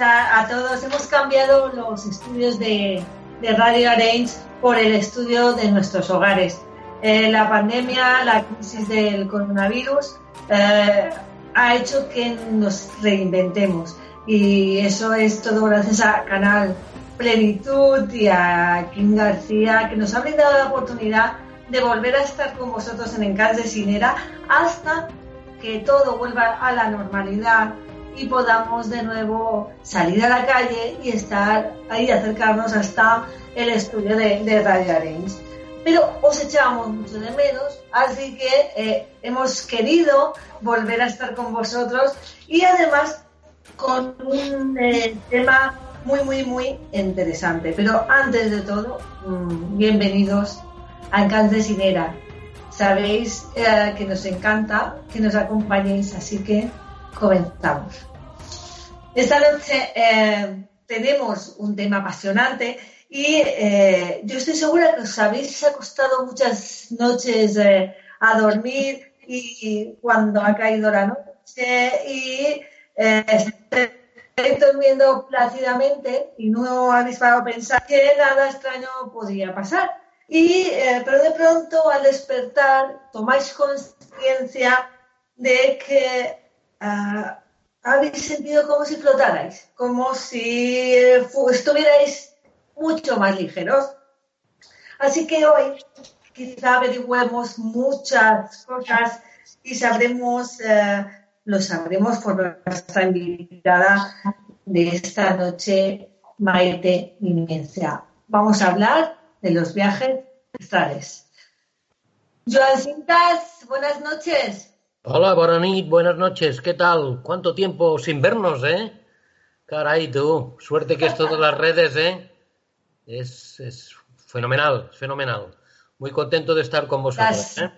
A, todos. Hemos cambiado los estudios de, Radio Arrange por el estudio de nuestros hogares. Eh, la pandemia, la crisis del coronavirus eh, ha hecho que nos reinventemos y eso es todo gracias a Canal Plenitud y a Kim García que nos ha brindado la oportunidad de volver a estar con vosotros en Encas de hasta que todo vuelva a la normalidad y podamos de nuevo salir a la calle y estar ahí, acercarnos hasta el estudio de, Radio Arrange. Pero os echamos mucho de menos, así que eh, hemos querido volver a estar con vosotros y además con un eh, tema muy, muy, muy interesante. Pero antes de todo, mm, bienvenidos a Encante Sinera. Sabéis eh, que nos encanta que nos acompañéis, así que comenzamos. Esta noche eh, tenemos un tema apasionante y eh, yo estoy segura que os habéis acostado muchas noches eh, a dormir y, cuando ha caído la noche y estáis durmiendo plácidamente y no habéis parado a pensar que nada extraño podría pasar. Y, pero de pronto al despertar tomáis conciencia de que ah, habéis sentido como si flotarais, como si eh, estuvierais mucho más ligeros. Así que hoy quizá averigüemos muchas cosas y sabremos, eh, lo sabremos por nuestra invitada de esta noche, Maite Inmencia. Vamos a hablar de los viajes astrales. Joan Cintas, buenas noches. Hola, Boranit, buenas noches, ¿qué tal? ¿Cuánto tiempo sin vernos, eh? Caray, tú, suerte que esto de las redes, ¿eh? Es, es fenomenal, fenomenal. Muy contento de estar con vosotros, ¿eh?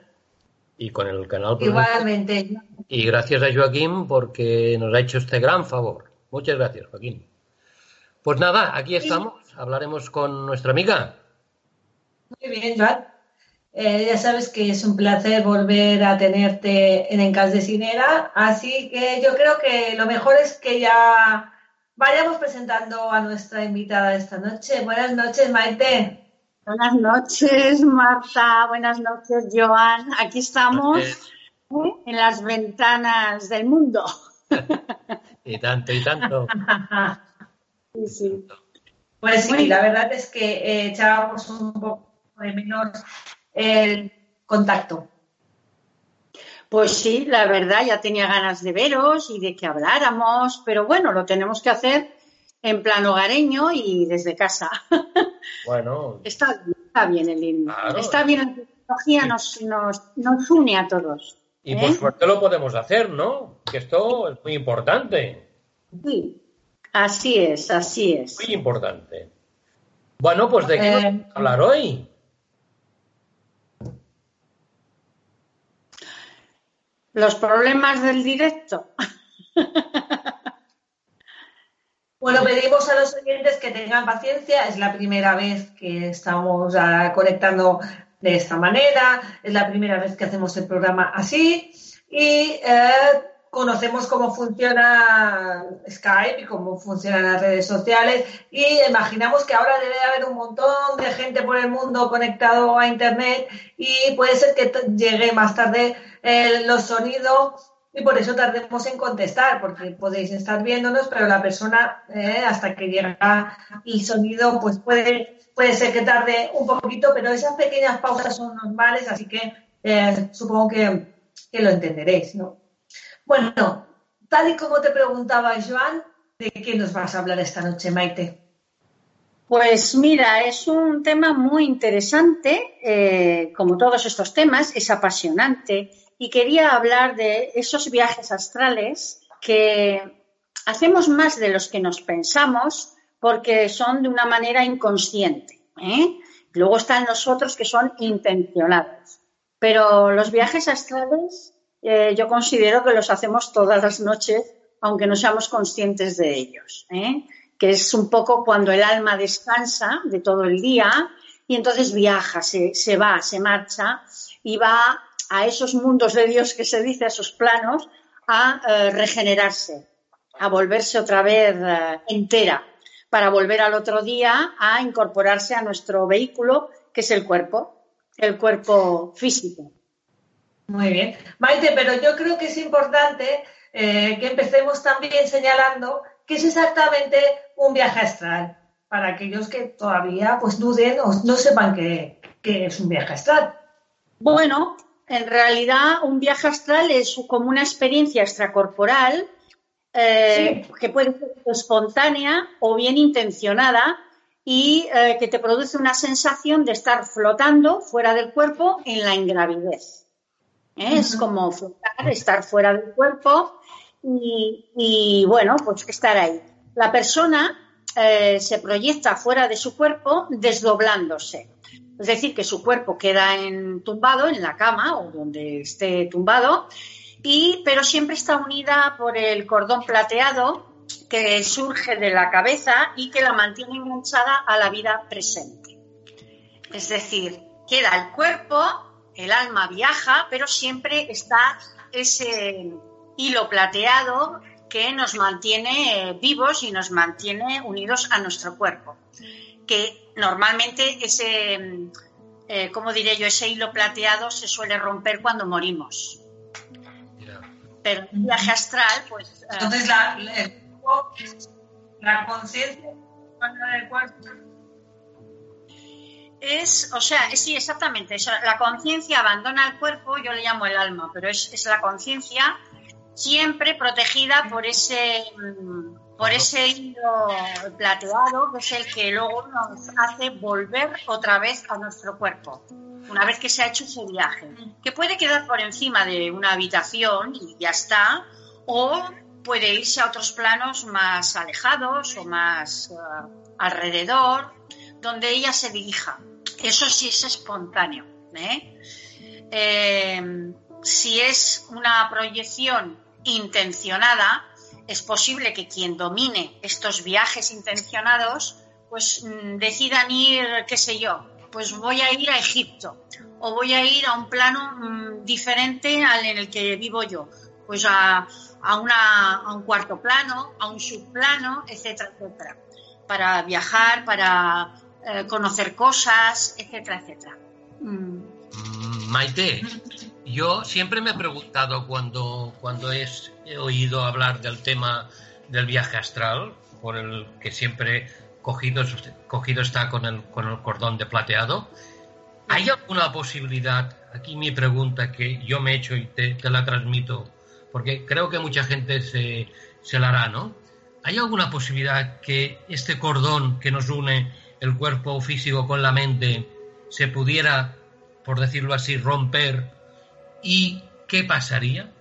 Y con el canal. Igualmente. Y gracias a Joaquín porque nos ha hecho este gran favor. Muchas gracias, Joaquín. Pues nada, aquí estamos. Hablaremos con nuestra amiga. Muy bien, Joan. Eh, ya sabes que es un placer volver a tenerte en Encas de Cinera, así que yo creo que lo mejor es que ya vayamos presentando a nuestra invitada esta noche. Buenas noches, Maite. Buenas noches, Marta. Buenas noches, Joan. Aquí estamos ¿eh? en las ventanas del mundo. y tanto, y tanto. sí, sí. Pues sí, la verdad es que eh, echábamos un poco de menos el contacto. Pues sí, la verdad, ya tenía ganas de veros y de que habláramos, pero bueno, lo tenemos que hacer en plan hogareño y desde casa. Bueno. está, está bien el himno. Está bien, la tecnología nos, nos, une a todos. Y por ¿eh? suerte lo podemos hacer, ¿no? Que esto es muy importante. Sí, así es, así es. Muy importante. Bueno, pues ¿de qué vamos a eh, hablar hoy? Los problemas del directo. Bueno, pedimos a los oyentes que tengan paciencia. Es la primera vez que estamos ah, conectando de esta manera. Es la primera vez que hacemos el programa así. Y eh, conocemos cómo funciona Skype y cómo funcionan las redes sociales. Y imaginamos que ahora debe haber un montón de gente por el mundo conectado a Internet. Y puede ser que llegue más tarde los sonidos y por eso tardemos en contestar, porque podéis estar viéndonos, pero la persona, eh, hasta que llega el sonido, pues puede, puede ser que tarde un poquito, pero esas pequeñas pausas son normales, así que eh, supongo que, lo entenderéis, ¿no? Bueno, tal y como te preguntaba Joan, ¿de qué nos vas a hablar esta noche, Maite? Pues mira, es un tema muy interesante, eh, como todos estos temas, es apasionante y quería hablar de esos viajes astrales que hacemos más de los que nos pensamos porque son de una manera inconsciente. ¿eh? Luego están los otros que son intencionados. Pero los viajes astrales eh, yo considero que los hacemos todas las noches, aunque no seamos conscientes de ellos. ¿eh? Que es un poco cuando el alma descansa de todo el día y entonces viaja, se, va, se marcha y va a esos mundos de Dios que se dice, a esos planos, a eh, regenerarse, a volverse otra vez entera, para volver al otro día a incorporarse a nuestro vehículo, que es el cuerpo, el cuerpo físico. Muy bien. Maite, pero yo creo que es importante eh, que empecemos también señalando qué es exactamente un viaje astral, para aquellos que todavía pues duden o no sepan qué, es un viaje astral. Bueno, en realidad un viaje astral es como una experiencia extracorporal eh, que puede ser espontánea o bien intencionada y eh, que te produce una sensación de estar flotando fuera del cuerpo en la ingravidez. Es como flotar, estar fuera del cuerpo y, bueno, pues estar ahí. La persona eh, se proyecta fuera de su cuerpo desdoblándose. Es decir, que su cuerpo queda en, tumbado en la cama o donde esté tumbado, y, pero siempre está unida por el cordón plateado que surge de la cabeza y que la mantiene enganchada a la vida presente. Es decir, queda el cuerpo el alma viaja, pero siempre está ese hilo plateado que nos mantiene eh, vivos y nos mantiene unidos a nuestro cuerpo. Que normalmente ese, mm, eh, ¿cómo diré yo? Ese hilo plateado se suele romper cuando morimos. Pero en viaje astral, pues... Eh, Entonces la, la conciencia del cuerpo es, o sea, sí, exactamente. La conciencia abandona el cuerpo, yo le llamo el alma, pero es, la conciencia siempre protegida por ese, mm, por ese hilo plateado, que es el que luego nos hace volver otra vez a nuestro cuerpo, una vez que se ha hecho ese viaje, que puede quedar por encima de una habitación y ya está, o puede irse a otros planos más alejados o más eh, alrededor, donde ella se dirija. Eso sí es espontáneo. ¿eh? Eh, si es una proyección intencionada, es posible que quien domine estos viajes intencionados, pues mm, decidan ir, qué sé yo, pues voy a ir a Egipto o voy a ir a un plano mm, diferente al en el que vivo yo, pues a, a un cuarto plano, a un subplano, etcétera, etcétera, para viajar, para eh, conocer cosas, etcétera, etcétera. Mm. Maite, yo siempre me he preguntado cuando, cuando he oído hablar del tema del viaje astral, por el que siempre cogido, cogido está con el, con el cordón de plateado, ¿hay alguna posibilidad, aquí mi pregunta que yo me he hecho y te, la transmito, porque creo que mucha gente se, se la hará, ¿no? ¿Hay alguna posibilidad que este cordón que nos une el cuerpo físico con la mente se pudiera, por decirlo así, romper y qué pasaría?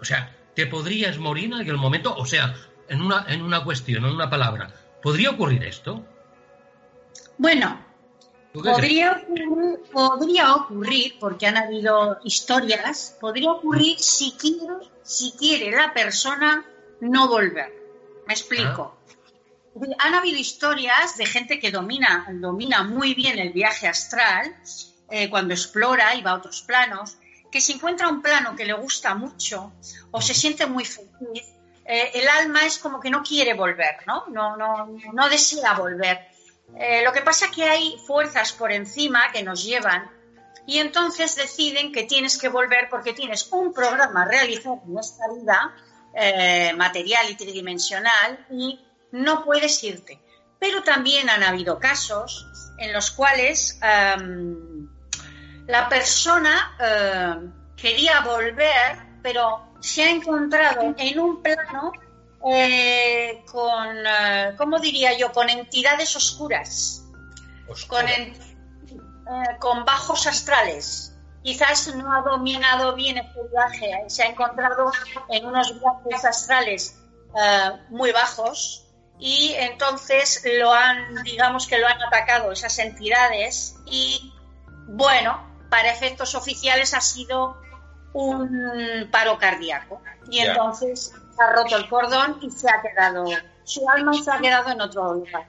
O sea, ¿te podrías morir en aquel momento? O sea, en una, en una cuestión, en una palabra, ¿podría ocurrir esto? Bueno, podría ocurrir, podría ocurrir, porque han habido historias, podría ocurrir si quiere, si quiere la persona no volver. Me explico. Ah han habido historias de gente que domina, domina muy bien el viaje astral, eh, cuando explora y va a otros planos, que si encuentra un plano que le gusta mucho o se siente muy feliz, eh, el alma es como que no quiere volver, ¿no? No, no, no desea volver. Eh, lo que pasa es que hay fuerzas por encima que nos llevan y entonces deciden que tienes que volver porque tienes un programa realizado en esta vida material y tridimensional y no puedes irte. Pero también han habido casos en los cuales em, la persona em, quería volver, pero se ha encontrado en un plano eh, con, eh, ¿cómo diría yo?, con entidades oscuras, con, eh, con, bajos astrales. Quizás no ha dominado bien este viaje, se ha encontrado en unos viajes astrales muy bajos y entonces lo han, digamos que lo han atacado esas entidades y, bueno, para efectos oficiales ha sido un paro cardíaco. Y entonces ha roto el cordón y se ha quedado, su alma se ha quedado en otro lugar.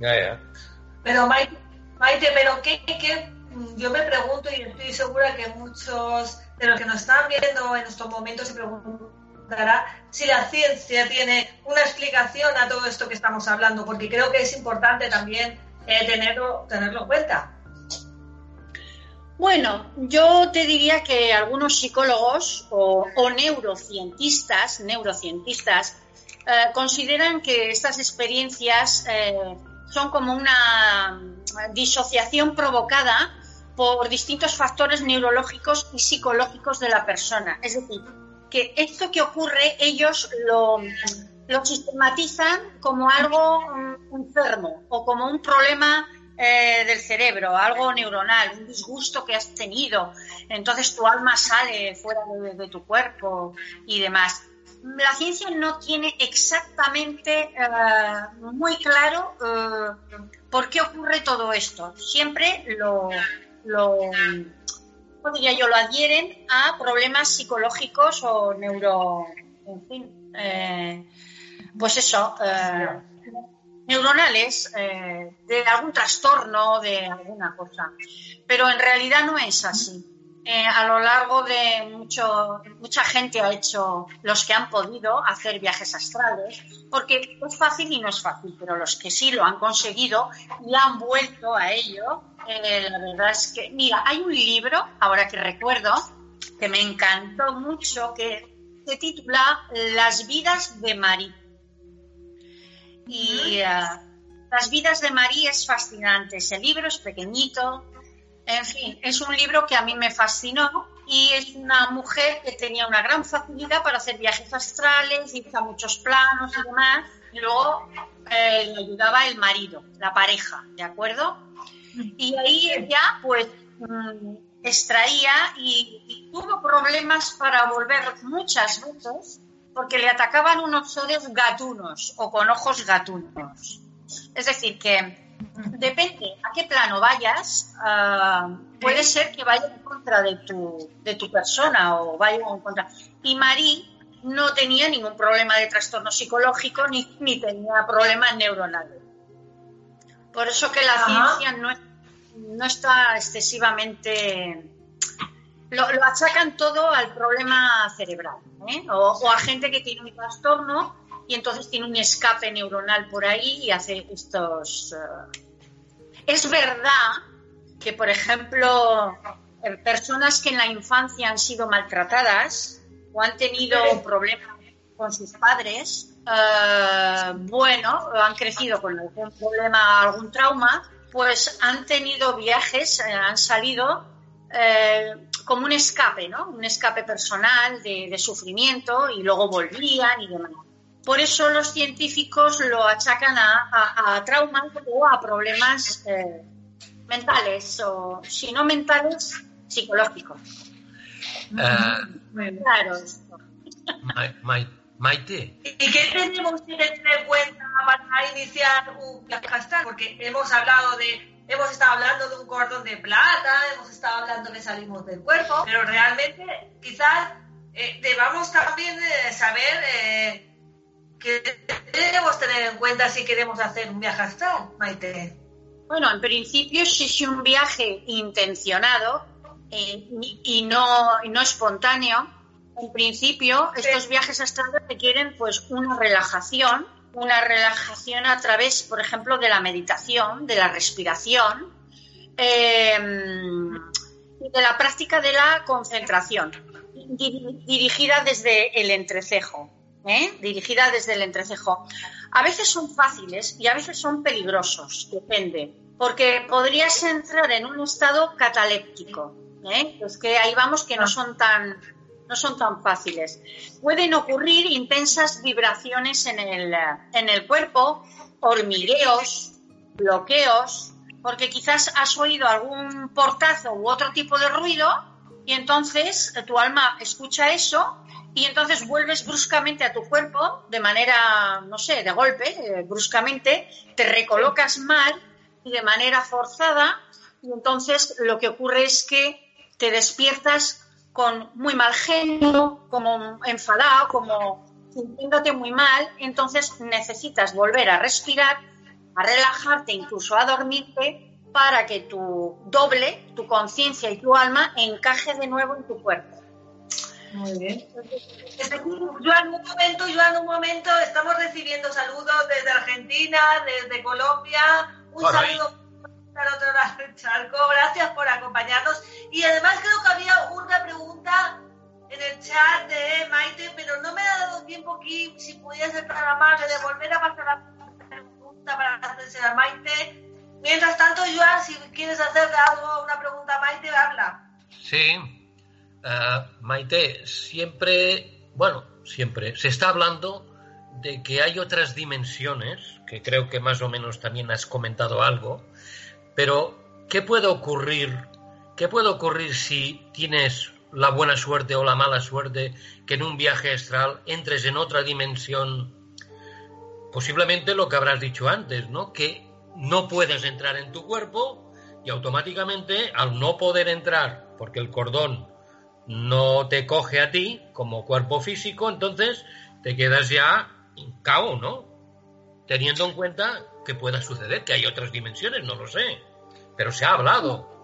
Ya, ya. Pero Maite, pero ¿qué, qué, yo me pregunto y estoy segura que muchos de los que nos están viendo en estos momentos se si la ciencia tiene una explicación a todo esto que estamos hablando, porque creo que es importante también eh, tenerlo, tenerlo en cuenta. Bueno, yo te diría que algunos psicólogos o, neurocientistas, neurocientistas eh, consideran que estas experiencias eh, son como una disociación provocada por distintos factores neurológicos y psicológicos de la persona. Es decir, que esto que ocurre ellos lo, lo sistematizan como algo mm, enfermo o como un problema eh, del cerebro, algo neuronal, un disgusto que has tenido, entonces tu alma sale fuera de, tu cuerpo y demás. La ciencia no tiene exactamente eh, muy claro eh, por qué ocurre todo esto. Siempre lo diría yo? Lo adhieren a problemas psicológicos o neuro... En fin, pues eso neuronales eh, de algún trastorno, de alguna cosa. Pero en realidad no es así. Eh, a lo largo de mucho, mucha gente ha hecho, los que han podido hacer viajes astrales, porque es fácil y no es fácil, pero los que sí lo han conseguido y han vuelto a ello, eh, la verdad es que, mira, hay un libro, ahora que recuerdo, que me encantó mucho, que se titula Las vidas de María y eh, Las vidas de María es fascinante. Ese libro es pequeñito. En fin, es un libro que a mí me fascinó y es una mujer que tenía una gran facilidad para hacer viajes astrales, hizo muchos planos y demás. Y luego eh, le ayudaba el marido, la pareja, ¿de acuerdo? Y ahí ella, pues, mm, extraía y, tuvo problemas para volver muchas veces porque le atacaban unos seres gatunos o con ojos gatunos. Es decir, que depende a qué plano vayas, ah, puede ser que vaya en contra de tu, de tu persona o vaya en contra. Y Marí no tenía ningún problema de trastorno psicológico ni, ni tenía problemas neuronales. Por eso que la ciencia no, no está excesivamente lo, achacan todo al problema cerebral, ¿eh? o, a gente que tiene un trastorno y entonces tiene un escape neuronal por ahí y hace estos... Eh, es verdad que, por ejemplo, eh, personas que en la infancia han sido maltratadas o han tenido problemas con sus padres, bueno, han crecido con algún problema, algún trauma, pues han tenido viajes, han salido como un escape, ¿no? Un escape personal de, sufrimiento y luego volvían y demás. Por eso los científicos lo achacan a, traumas o a problemas eh, mentales, o si no mentales, psicológicos. Uh, claro. Maite. ¿Y qué tenemos que tener en cuenta para iniciar un viaje astral? Porque hemos hablado de hemos estado hablando de un cordón de plata, hemos estado hablando que salimos del cuerpo, pero realmente quizás eh, debamos también eh, saber eh, qué debemos tener en cuenta si queremos hacer un viaje astral, Maite. Bueno, en principio, si es un viaje intencionado y, no, no espontáneo, en principio estos viajes astrales requieren pues una relajación una relajación a través, por ejemplo, de la meditación, de la respiración eh, y de la práctica de la concentración, dirigida desde el entrecejo. ¿eh? Dirigida desde el entrecejo. A veces son fáciles y a veces son peligrosos, depende, porque podrías entrar en un estado cataléptico. ¿eh? Es que ahí vamos que no son tan no son tan fáciles. Pueden ocurrir intensas vibraciones en el, en el cuerpo, hormigueos, bloqueos, porque quizás has oído algún portazo u otro tipo de ruido y entonces tu alma escucha eso y entonces vuelves bruscamente a tu cuerpo de manera, no sé, de golpe, eh, bruscamente, te recolocas mal y de manera forzada y entonces lo que ocurre es que te despiertas con muy mal genio, como enfadado, como sintiéndote muy mal, entonces necesitas volver a respirar, a relajarte, incluso a dormirte, para que tu doble, tu conciencia y tu alma encaje de nuevo en tu cuerpo. Muy bien. Joan, un momento, Joan, un momento, estamos recibiendo saludos desde Argentina, desde Colombia, un saludo del charco. Gracias por acompañarnos. Y además creo que había una pregunta en el chat de Maite, pero no me ha dado tiempo aquí, si pudiera ser de volver a pasar la pregunta para hacerse a Maite. Mientras tanto, Joan, si quieres hacer algo, una pregunta a Maite, habla. Sí. Uh, Maite, siempre, bueno, siempre, se está hablando de que hay otras dimensiones, que creo que más o menos también has comentado algo, pero, ¿qué puede ocurrir? ¿Qué puede ocurrir si tienes la buena suerte o la mala suerte que en un viaje astral entres en otra dimensión? Posiblemente lo que habrás dicho antes, ¿no? Que no puedes entrar en tu cuerpo y automáticamente al no poder entrar porque el cordón no te coge a ti como cuerpo físico, entonces te quedas ya en cabo, ¿no? Teniendo en cuenta que pueda suceder, que hay otras dimensiones, no lo sé, pero se ha hablado.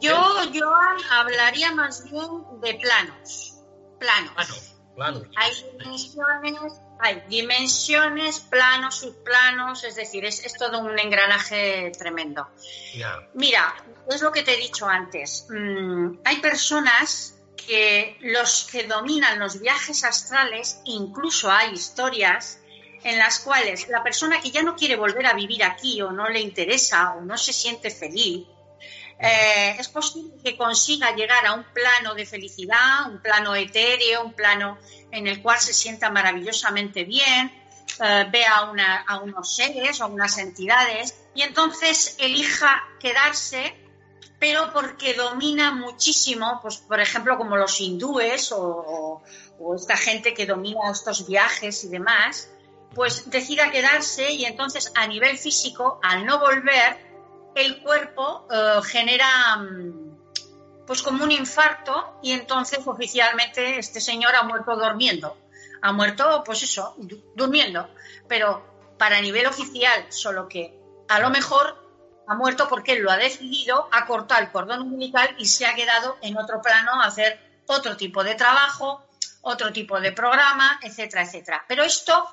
Yo, yo hablaría más bien de planos, planos. planos, Hay dimensiones, hay dimensiones, planos, subplanos, es decir, es, todo un engranaje tremendo. Mira, es lo que te he dicho antes. Mm, hay personas que los que dominan los viajes astrales, incluso hay historias en las cuales la persona que ya no quiere volver a vivir aquí o no le interesa o no se siente feliz, eh, es posible que consiga llegar a un plano de felicidad, un plano etéreo, un plano en el cual se sienta maravillosamente bien, eh, vea a, unos seres o unas entidades y entonces elija quedarse, pero porque domina muchísimo, pues por ejemplo como los hindúes o esta gente que domina estos viajes y demás, pues decida quedarse y entonces a nivel físico, al no volver, el cuerpo eh, genera mm, pues como un infarto y entonces oficialmente este señor ha muerto durmiendo. Ha muerto, pues eso, durmiendo. Pero para nivel oficial, solo que a lo mejor ha muerto porque él lo ha decidido, ha cortado el cordón umbilical y se ha quedado en otro plano a hacer otro tipo de trabajo, otro tipo de programa, etcétera, etcétera. Pero esto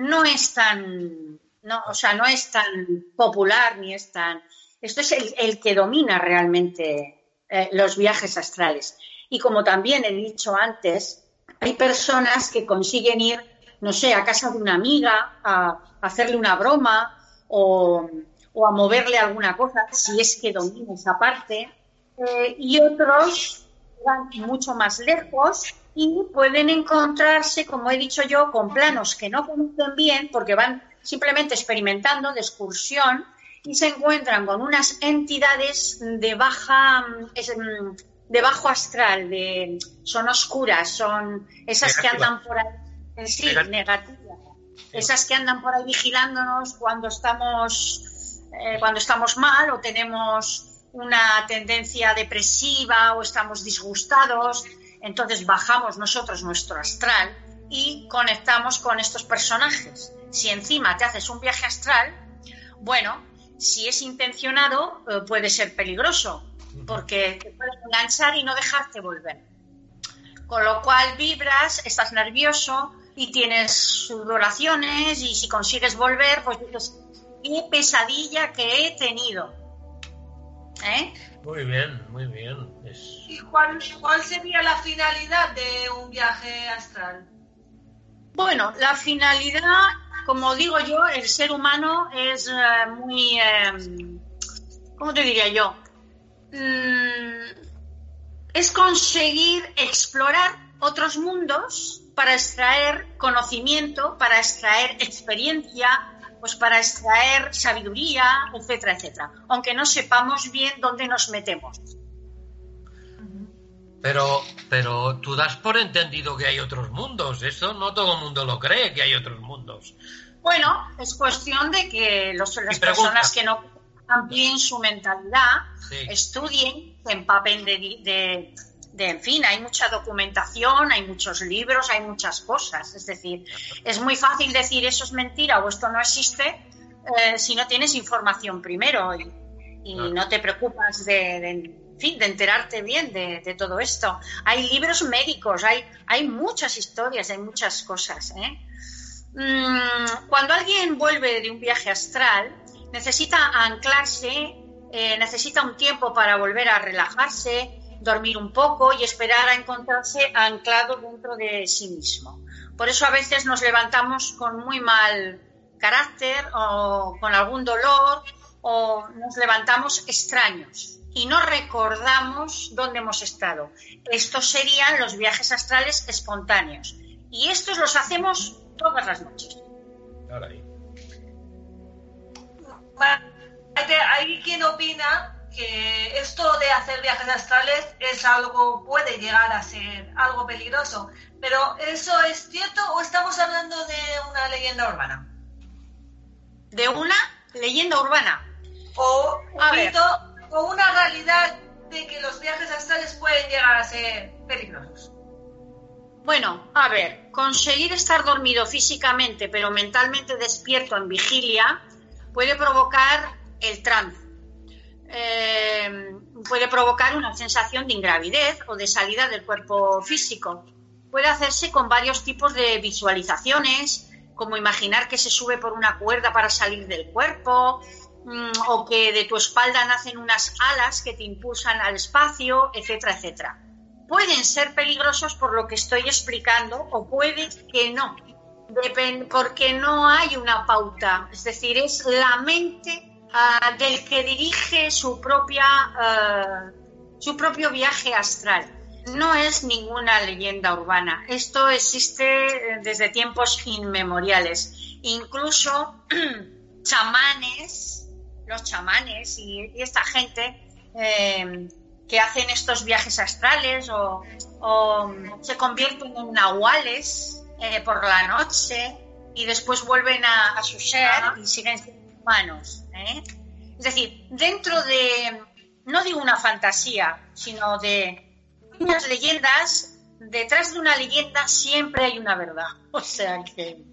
no es tan, no, o sea, no es tan popular ni es tan. Esto es el, que domina realmente eh, los viajes astrales. Y como también he dicho antes, hay personas que consiguen ir, no sé, a casa de una amiga a, hacerle una broma o, a moverle alguna cosa, si es que domina esa parte. Eh, y otros van mucho más lejos y pueden encontrarse, como he dicho yo, con planos que no conocen bien porque van simplemente experimentando de excursión y se encuentran con unas entidades de baja mm, de bajo astral, de, son oscuras, son esas que andan por ahí, en sí, negativas, esas que andan por ahí vigilándonos cuando estamos eh, cuando estamos mal o tenemos una tendencia depresiva o estamos disgustados entonces bajamos nosotros nuestro astral y conectamos con estos personajes. Si encima te haces un viaje astral, bueno, si es intencionado eh, puede ser peligroso porque te puedes enganchar y no dejarte volver. Con lo cual vibras, estás nervioso y tienes sudoraciones y si consigues volver, pues dices, qué pesadilla que he tenido. ¿Eh? Muy bien, muy bien. ¿Y cuál, sería la finalidad de un viaje astral? Bueno, la finalidad, como digo yo, el ser humano es eh, muy, eh, ¿cómo te diría yo? Mm, es conseguir explorar otros mundos para extraer conocimiento, para extraer experiencia, pues para extraer sabiduría, etcétera, etcétera, aunque no sepamos bien dónde nos metemos. Pero, pero tú das por entendido que hay otros mundos. Eso no todo el mundo lo cree, que hay otros mundos. Bueno, es cuestión de que los, las personas que no amplíen su mentalidad, estudien, se empapen de, de, en fin, hay mucha documentación, hay muchos libros, hay muchas cosas. Es decir, es muy fácil decir eso es mentira o esto no existe eh, si no tienes información primero y, no te preocupas de fin, de enterarte bien de, todo esto. Hay libros médicos, hay, hay muchas historias, hay muchas cosas. ¿eh? Mm, cuando alguien vuelve de un viaje astral, necesita anclarse, eh, necesita un tiempo para volver a relajarse, dormir un poco y esperar a encontrarse anclado dentro de sí mismo. Por eso a veces nos levantamos con muy mal carácter o con algún dolor o nos levantamos extraños y no recordamos dónde hemos estado. Estos serían los viajes astrales espontáneos. Y estos los hacemos todas las noches. Hay quien opina que esto de hacer viajes astrales es algo, puede llegar a ser algo peligroso. Pero ¿eso es cierto o estamos hablando de una leyenda urbana? ¿De una leyenda urbana? O un mito o una realidad de que los viajes astrales pueden llegar a ser peligrosos? Bueno, a ver, conseguir estar dormido físicamente pero mentalmente despierto en vigilia puede provocar el trance. Eh, puede provocar una sensación de ingravidez o de salida del cuerpo físico. Puede hacerse con varios tipos de visualizaciones, como imaginar que se sube por una cuerda para salir del cuerpo, Mm, o que de tu espalda nacen unas alas que te impulsan al espacio, etcétera, etcétera. Pueden ser peligrosos por lo que estoy explicando o puede que no, porque no hay una pauta, es decir, es la mente ah, del que dirige su propia ah, su propio viaje astral. No es ninguna leyenda urbana. Esto existe eh, desde tiempos inmemoriales. Incluso chamanes los chamanes y, esta gente eh, que hacen estos viajes astrales o, se convierten en nahuales eh, por la noche y después vuelven a, su ser y siguen siendo humanos. ¿eh? Es decir, dentro de, no digo una fantasía, sino de unas leyendas, detrás de una leyenda siempre hay una verdad. O sea que...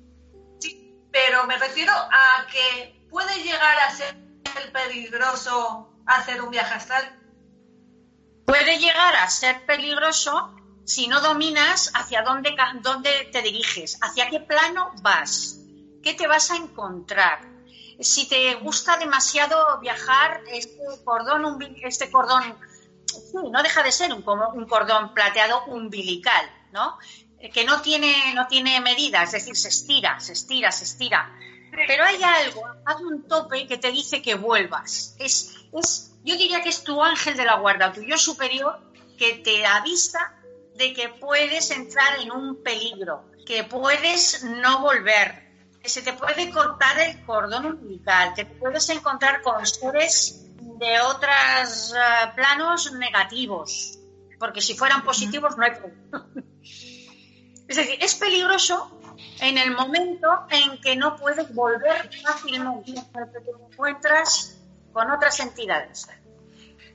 Sí, pero me refiero a que puede llegar a ser peligroso hacer un viaje astral? Puede llegar a ser peligroso si no dominas hacia dónde, dónde te diriges, hacia qué plano vas, qué te vas a encontrar. Si te gusta demasiado viajar, este cordón, este cordón, no deja de ser un, un cordón plateado umbilical, ¿no? que no tiene, no tiene medida, es decir, se estira, se estira, se estira. Pero hay algo, hay un tope que te dice que vuelvas. Es, es, yo diría que es tu ángel de la guarda, tu yo superior, que te avisa de que puedes entrar en un peligro, que puedes no volver, que se te puede cortar el cordón umbilical, que te puedes encontrar con seres de otros eh, planos negativos, porque si fueran positivos no hay problema. es decir, es peligroso en el momento en que no puedes volver fácilmente, porque te encuentras con otras entidades.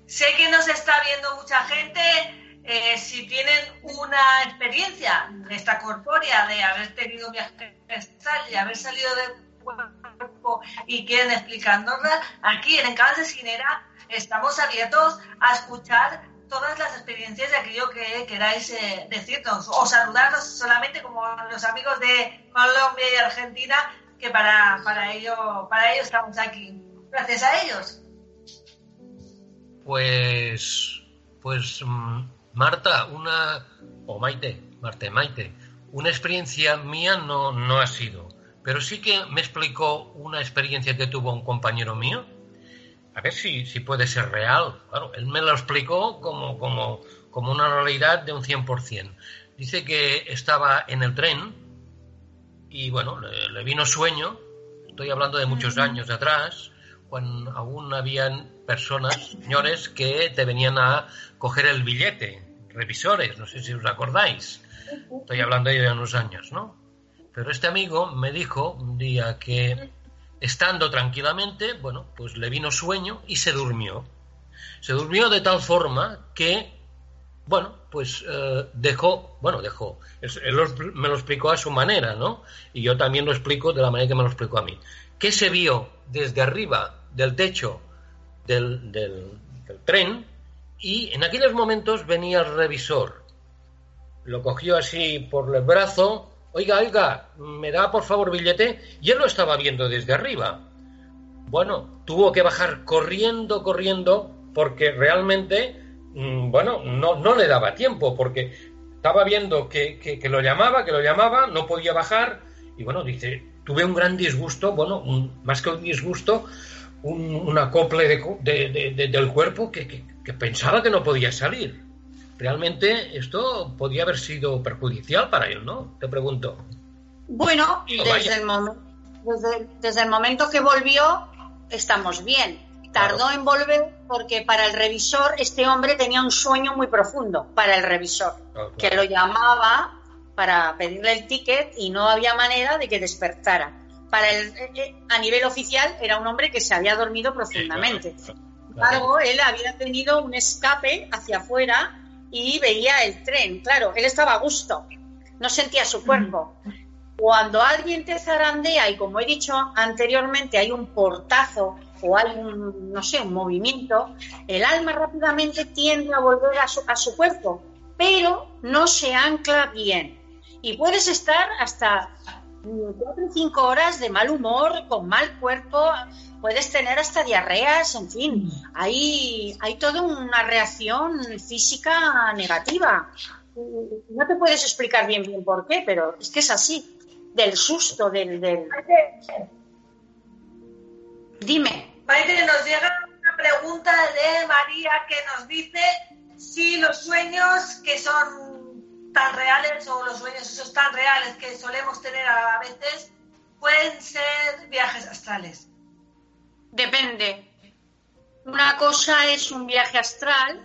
Sé que nos está viendo mucha gente. Eh, si tienen una experiencia esta corpórea de haber tenido viaje astral y haber salido del cuerpo y quieren explicándola, aquí en Encabas de Sinera estamos abiertos a escuchar todas las experiencias de aquello que queráis eh, decirnos o saludaros solamente como los amigos de Colombia y Argentina que para, para ello para ello estamos aquí. Gracias a ellos. Pues pues mm, Marta una o Maite Marte Maite una experiencia mía no no ha sido pero sí que me explicó una experiencia que tuvo un compañero mío a ver si, si puede ser real. Claro, él me lo explicó como, como, como una realidad de un 100%. Dice que estaba en el tren y bueno, le, vino sueño. Estoy hablando de muchos años atrás, cuando aún habían personas, señores, que te venían a coger el billete, revisores, no sé si os acordáis. Estoy hablando de unos años, ¿no? Pero este amigo me dijo un día que estando tranquilamente, bueno, pues le vino sueño y se durmió. Se durmió de tal forma que, bueno, pues eh, dejó, bueno, dejó, él, me lo explicó a su manera, ¿no? Y yo también lo explico de la manera que me lo explicó a mí. Que se vio desde arriba del techo del, del tren y en aquellos momentos venía el revisor. Lo cogió así por el brazo oiga, oiga, me da por favor billete, y él lo estaba viendo desde arriba. Bueno, tuvo que bajar corriendo, corriendo, porque realmente, mm, bueno, no, no le daba tiempo, porque estaba viendo que, que, lo llamaba, que lo llamaba, no podía bajar, y bueno, dice, tuve un gran disgusto, bueno, más que un disgusto, un, acople de, del cuerpo que, que pensaba que no podía salir realmente esto podía haber sido perjudicial para él, ¿no? Te pregunto. Bueno, desde el, desde, el momento que volvió, estamos bien. Tardó en volver porque para el revisor este hombre tenía un sueño muy profundo, para el revisor, que lo llamaba para pedirle el ticket y no había manera de que despertara. Para el, eh, eh, a nivel oficial era un hombre que se había dormido profundamente. Sin embargo, él había tenido un escape hacia afuera y veía el tren. Claro, él estaba a gusto, no sentía su cuerpo. Cuando alguien te zarandea y como he dicho anteriormente hay un portazo o hay un, no sé, un movimiento, el alma rápidamente tiende a volver a su, a su cuerpo, pero no se ancla bien. Y puedes estar hasta cuatro o cinco horas de mal humor, con mal cuerpo, puedes tener hasta diarreas, en fin, hay, hay toda una reacción física negativa. No te puedes explicar bien bien por qué, pero es que es así, del susto, del... del... Dime. Maite, nos llega una pregunta de María que nos dice si los sueños que son tan reales o los sueños esos tan reales que solemos tener a veces pueden ser viajes astrales? Depende. Una cosa es un viaje astral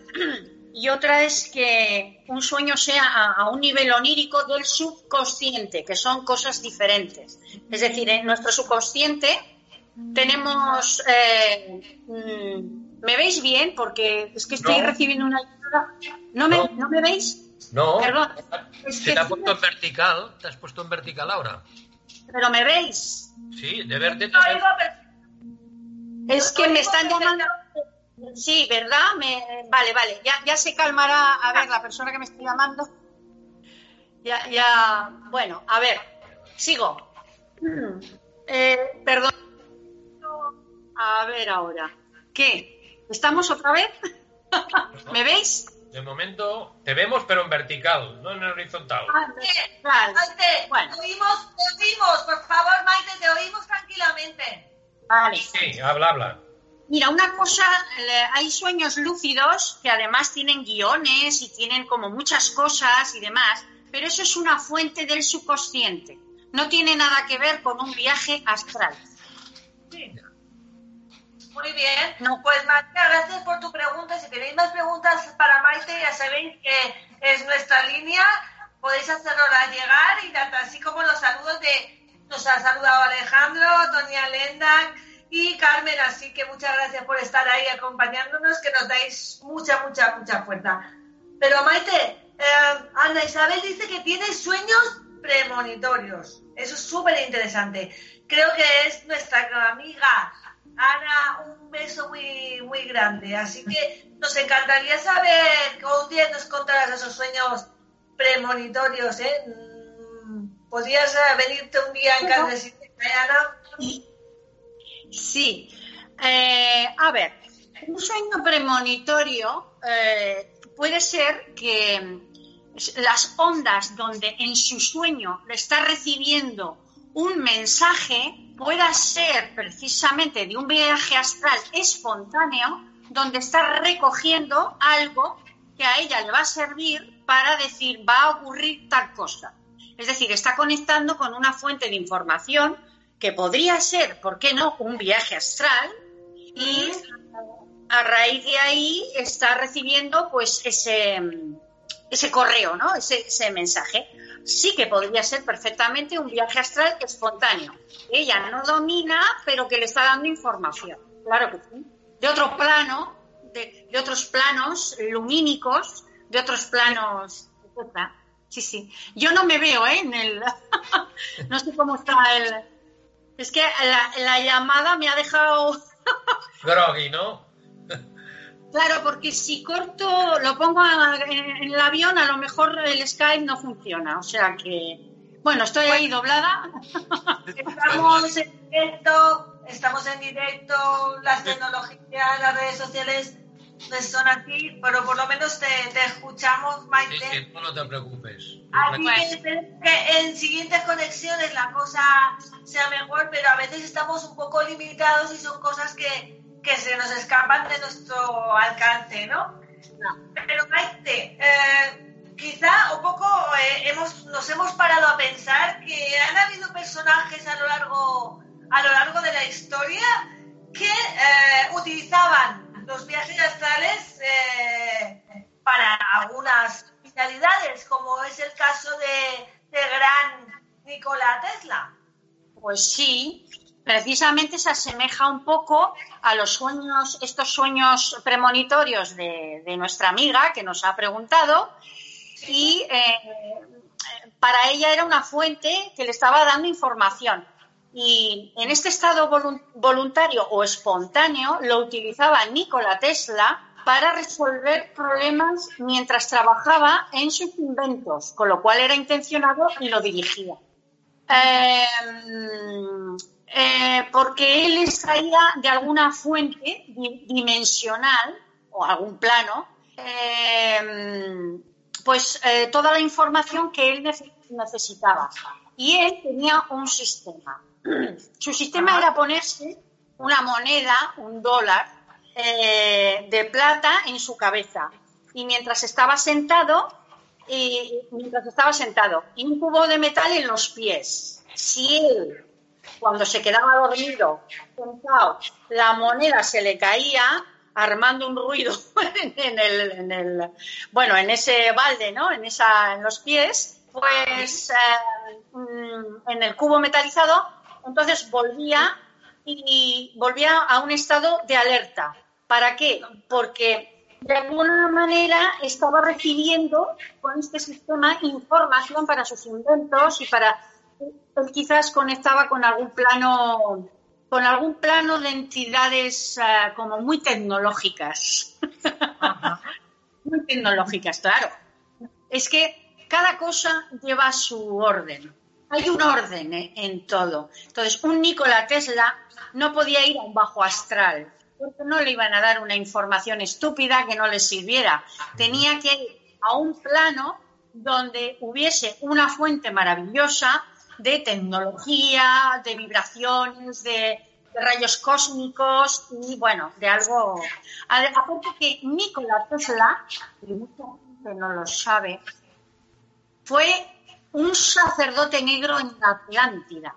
y otra es que un sueño sea a, un nivel onírico del subconsciente, que son cosas diferentes. Es decir, en nuestro subconsciente tenemos... Eh, mm, ¿Me veis bien? Porque es que estoy recibiendo una ¿No me, ¿No me veis? No, Perdón, te has puesto en vertical, te has puesto en vertical ahora. ¿Pero me veis? Sí, de verte Es que me están llamando... Sí, ¿verdad? Vale, vale, ya, ya se calmará, a ver, la persona que me está llamando. Ya, ya, bueno, a ver, sigo. Eh, perdón. A ver ahora. ¿Qué? ¿Estamos otra vez? ¿Me veis? De momento te vemos, pero en vertical, no en horizontal. Ah, Maite, bueno. te oímos, te oímos, por favor, Maite, te oímos tranquilamente. Vale. Sí, habla, habla. Mira, una cosa, hay sueños lúcidos que además tienen guiones y tienen como muchas cosas y demás, pero eso es una fuente del subconsciente. No tiene nada que ver con un viaje astral. Sí. Muy bien. No. Pues Maite, gracias por tu pregunta. Si tenéis más preguntas para Maite, ya sabéis que es nuestra línea. Podéis hacernosla llegar y así como los saludos de... Nos ha saludado Alejandro, Tonia Lenda y Carmen, así que muchas gracias por estar ahí acompañándonos, que nos dais mucha, mucha, mucha fuerza. Pero Maite, eh, Ana Isabel dice que tiene sueños premonitorios. Eso es súper interesante. Creo que es nuestra amiga Ana, un beso muy, muy grande. Así que nos encantaría saber que un día nos contarás esos sueños premonitorios. ¿eh? Mm, ¿Podrías eh, venirte un día en casa de Ana? Sí. Eh, a ver, un sueño premonitorio eh, puede ser que las ondas donde en su sueño le está recibiendo un mensaje pueda ser precisamente de un viaje astral espontáneo donde está recogiendo algo que a ella le va a servir para decir va a ocurrir tal cosa. Es decir, está conectando con una fuente de información que podría ser, ¿por qué no?, un viaje astral y a raíz de ahí está recibiendo pues ese, ese correo, ¿no? Ese, ese mensaje. Sí que podría ser perfectamente un viaje astral espontáneo. Ella no domina, pero que le está dando información. Claro que sí. De otro plano, de, otros planos lumínicos, de otros planos. Sí, sí. Yo no me veo, ¿eh? En el. no sé cómo está el. Es que la, la llamada me ha dejado. Groggy, ¿no? Claro, porque si corto, lo pongo en, el avión, a lo mejor el Skype no funciona. O sea que, bueno, estoy ahí doblada. Estamos en directo, estamos en directo, las tecnologías, las redes sociales no son aquí, pero por lo menos te, escuchamos, Maite. Que no te preocupes. Así que, que en siguientes conexiones la cosa sea mejor, pero a veces estamos un poco limitados y son cosas que que se nos escapan de nuestro alcance, ¿no? Pero Maite, eh, quizá un poco eh, hemos, nos hemos parado a pensar que han habido personajes a lo largo, a lo largo de la historia que eh, utilizaban los viajes astrales para algunas finalidades, como es el caso de, de gran Nikola Tesla. Pues sí, precisamente se asemeja un poco a los sueños, estos sueños premonitorios de, nuestra amiga que nos ha preguntado y eh, para ella era una fuente que le estaba dando información. Y en este estado voluntario o espontáneo lo utilizaba Nikola Tesla para resolver problemas mientras trabajaba en sus inventos, con lo cual era intencionado y lo dirigía. Eh, eh, porque él extraía de alguna fuente dimensional o algún plano, eh, pues eh, toda la información que él necesitaba. Y él tenía un sistema. Su sistema era ponerse una moneda, un dólar, de plata en su cabeza. Y mientras estaba sentado, y mientras estaba sentado, y un cubo de metal en los pies. Si él cuando se quedaba dormido, sentado, la moneda se le caía armando un ruido en el, bueno, en ese balde, ¿no? En, esa, en los pies, pues eh, mm, en el cubo metalizado, entonces volvía y volvía a un estado de alerta. ¿Para qué? Porque de alguna manera estaba recibiendo con este sistema información para sus inventos y para él quizás conectaba con algún plano con algún plano de entidades eh, como muy tecnológicas. muy tecnológicas, claro. Es que cada cosa lleva su orden. Hay un orden eh, en todo. Entonces, un Nikola Tesla no podía ir a un bajo astral, porque no le iban a dar una información estúpida que no le sirviera. Tenía que ir a un plano donde hubiese una fuente maravillosa de tecnología, de vibraciones, de, rayos cósmicos y bueno, de algo. Aparte que Nikola Tesla, y mucha gente no lo sabe, fue un sacerdote negro en la Atlántida.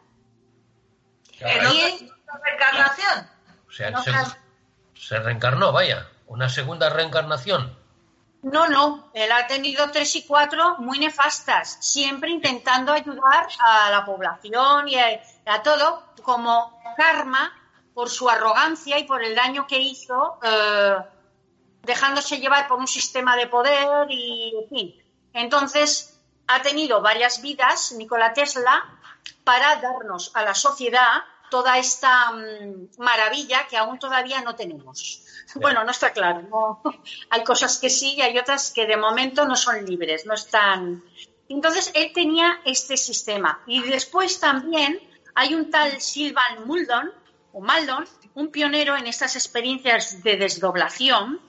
¿Y reencarnación? O sea, se reencarnó, vaya, una segunda reencarnación. No, no, él ha tenido tres y cuatro muy nefastas, siempre intentando ayudar a la población y a, todo como karma por su arrogancia y por el daño que hizo, eh, dejándose llevar por un sistema de poder y, en fin. Entonces, ha tenido varias vidas, Nikola Tesla, para darnos a la sociedad toda esta mm, maravilla que aún todavía no tenemos. Bueno, no está claro. Hay cosas que sí y hay otras que de momento no son libres, no están. Entonces él tenía este sistema. Y después también hay un tal Silvan Muldon, o Maldon, un pionero en estas experiencias de desdoblación,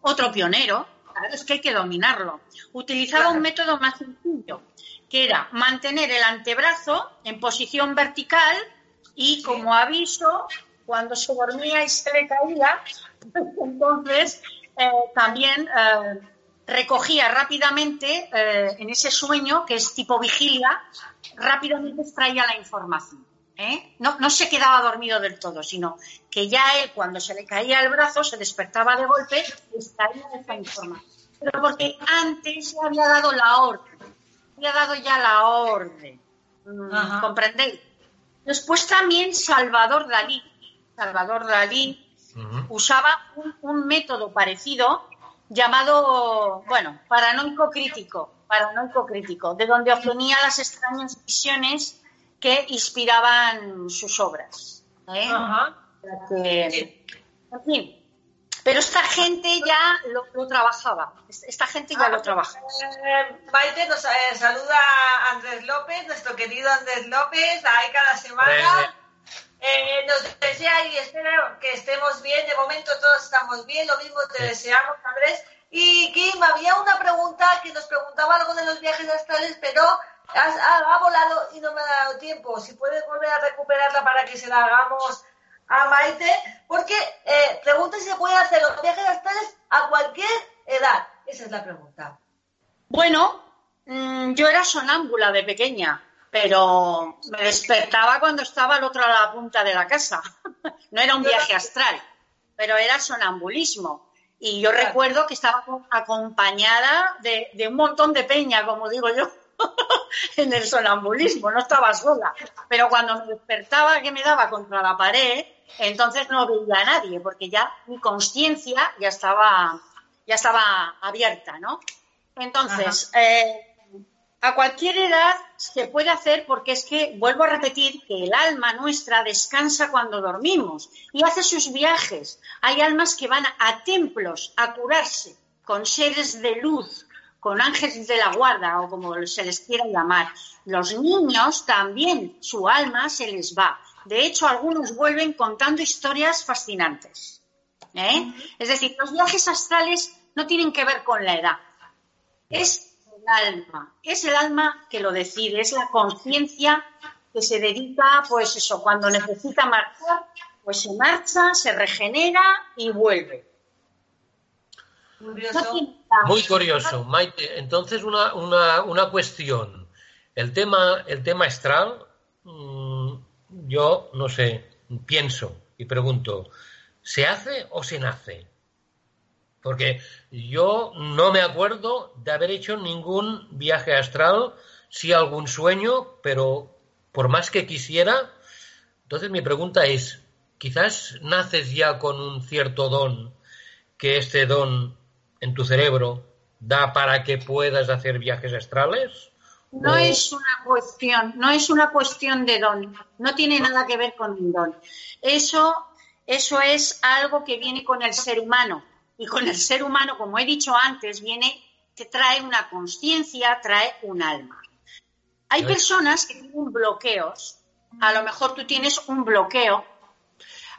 otro pionero, es que hay que dominarlo. Utilizaba un método más sencillo, que era mantener el antebrazo en posición vertical y como aviso, cuando se dormía y se le caía, entonces eh, también eh, recogía rápidamente eh, en ese sueño, que es tipo vigilia, rápidamente extraía la información. No, no, se quedaba dormido del todo, sino que ya él, cuando se le caía el brazo, se despertaba de golpe y extraía esa información. Pero porque antes había dado la orden, había dado ya la orden. Mm, ¿Comprendéis? Después también Salvador Dalí. Salvador Dalí usaba un método parecido llamado, bueno, paranoico crítico, paranoico crítico, de donde obtenía las extrañas visiones que inspiraban sus obras. ¿eh? en fin, pero esta gente ya lo, trabajaba, esta gente ya lo ah, trabajaba. Eh, Maite nos eh, saluda Andrés López, nuestro querido Andrés López, ahí cada semana. Eh, nos desea y espero que estemos bien. De momento todos estamos bien. Lo mismo te deseamos, Andrés. Y Kim, había una pregunta que nos preguntaba algo de los viajes astrales, pero ha, volado y no me ha dado tiempo. Si puedes volver a recuperarla para que se la hagamos a Maite, porque eh, pregunta si se puede hacer los viajes astrales a cualquier edad. Esa es la pregunta. Bueno, mm, yo era sonámbula de pequeña pero me despertaba cuando estaba al otro lado de la punta de la casa. No era un viaje astral, pero era sonambulismo. Y yo recuerdo que estaba acompañada de, un montón de peña, como digo yo, en el sonambulismo, no estaba sola. Pero cuando me despertaba que me daba contra la pared, entonces no veía a nadie, porque ya mi conciencia ya estaba, ya estaba abierta, ¿no? Entonces, a cualquier edad se puede hacer porque es que, vuelvo a repetir, que el alma nuestra descansa cuando dormimos y hace sus viajes. Hay almas que van a templos a curarse con seres de luz, con ángeles de la guarda o como se les quiera llamar. Los niños también, su alma se les va. De hecho, algunos vuelven contando historias fascinantes. ¿eh? Es decir, los viajes astrales no tienen que ver con la edad. Es alma. Es el alma que lo decide, es la conciencia que se dedica, pues eso, cuando necesita marchar, pues se marcha, se regenera y vuelve. Muy curioso, Maite. Entonces, una, una, una cuestión. El tema, el tema astral, mm, yo no sé, pienso y pregunto, ¿se hace o se nace? Porque yo no me acuerdo de haber hecho ningún viaje astral, sí algún sueño, pero por más que quisiera. Entonces mi pregunta es, quizás naces ya con un cierto don, que este don en tu cerebro da para que puedas hacer viajes astrales? No es una cuestión, no es una cuestión de don, no tiene nada que ver con un don. Eso, eso es algo que viene con el ser humano y con el ser humano, como he dicho antes, viene, que trae una conciencia, trae un alma. Hay personas que tienen bloqueos, a lo mejor tú tienes un bloqueo.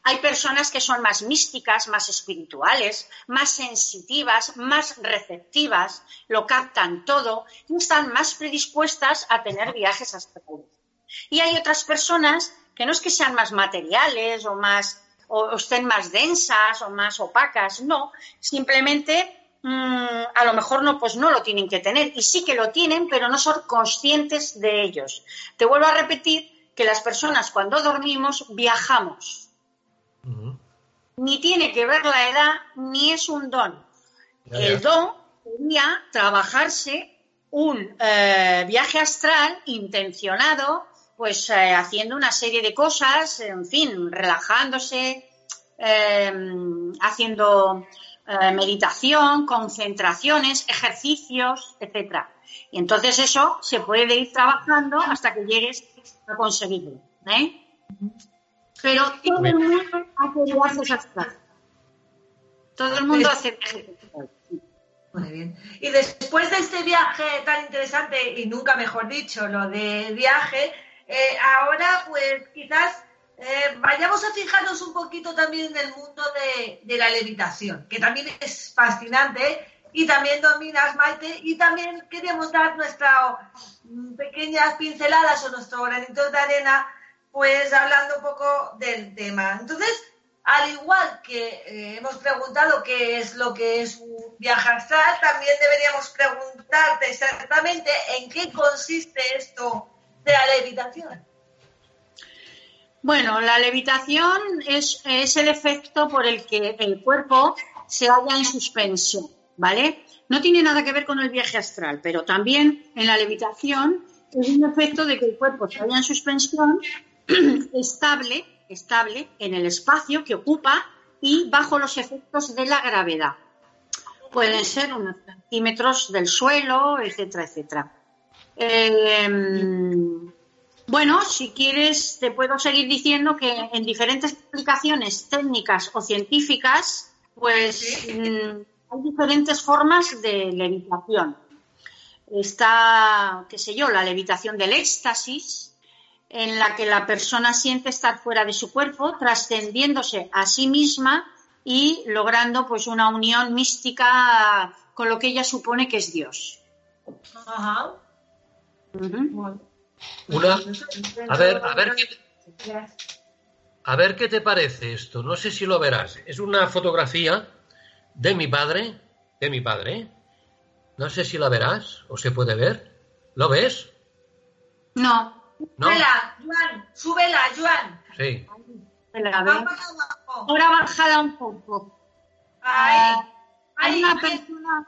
Hay personas que son más místicas, más espirituales, más sensitivas, más receptivas, lo captan todo y están más predispuestas a tener viajes astrales. Y hay otras personas que no es que sean más materiales o más o estén más densas o más opacas, no, simplemente mm, a lo mejor no, pues no lo tienen que tener y sí que lo tienen, pero no son conscientes de ellos. Te vuelvo a repetir que las personas cuando dormimos viajamos. Ni tiene que ver la edad, ni es un don. El don sería trabajarse un eh, viaje astral intencionado pues eh, haciendo una serie de cosas, en fin, relajándose, em, haciendo eh, meditación, concentraciones, ejercicios, etcétera. Y entonces eso se puede ir trabajando hasta que llegues a conseguirlo. ¿eh? Pero todo el mundo hace viajes astrales. Todo el mundo hace viajes Muy bien. Y después de este viaje tan interesante, y nunca mejor dicho, lo de viaje, eh, ahora, pues quizás eh, vayamos a fijarnos un poquito también en el mundo de, la levitación, que también es fascinante y también dominas, Maite, y también queríamos dar nuestras mm, pequeñas pinceladas o nuestro granito de arena, pues hablando un poco del tema. Entonces, al igual que eh, hemos preguntado qué es lo que es un Viaja Astral, también deberíamos preguntarte exactamente en qué consiste esto de la levitación. Bueno, la levitación es, es el efecto por el que el cuerpo se halla en suspensión, ¿vale? No tiene nada que ver con el viaje astral, pero también en la levitación es un efecto de que el cuerpo se halla en suspensión estable, estable en el espacio que ocupa y bajo los efectos de la gravedad. Pueden ser unos centímetros del suelo, etcétera, etcétera. Em, bueno, si quieres, te puedo seguir diciendo que en diferentes aplicaciones técnicas o científicas, pues mm, hay diferentes formas de levitación. Está, qué sé yo, la levitación del éxtasis, en la que la persona siente estar fuera de su cuerpo, trascendiéndose a sí misma y logrando pues una unión mística con lo que ella supone que es Dios. Ajá. Una, a ver, a ver qué, a ver qué te parece esto. No sé si lo verás. Es una fotografía de mi padre, de mi padre. No sé si la verás o se puede ver. ¿Lo ves? No. ¿No? Súbela, Joan, súbela, Joan. Sí. Ahora bajada un poco. Ahí. hay una persona,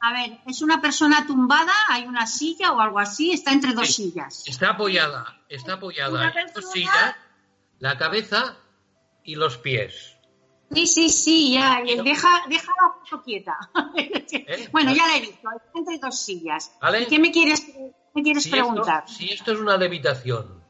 a ver, es una persona tumbada, hay una silla o algo así, está entre dos sillas. Está apoyada, está apoyada en dos sillas, la cabeza y los pies. Sí, sí, sí, ya, deja, deja la foto quieta. ¿Eh? Bueno, ya la he visto, entre dos sillas. ¿Qué me quieres, me quieres preguntar? si esto es una levitación,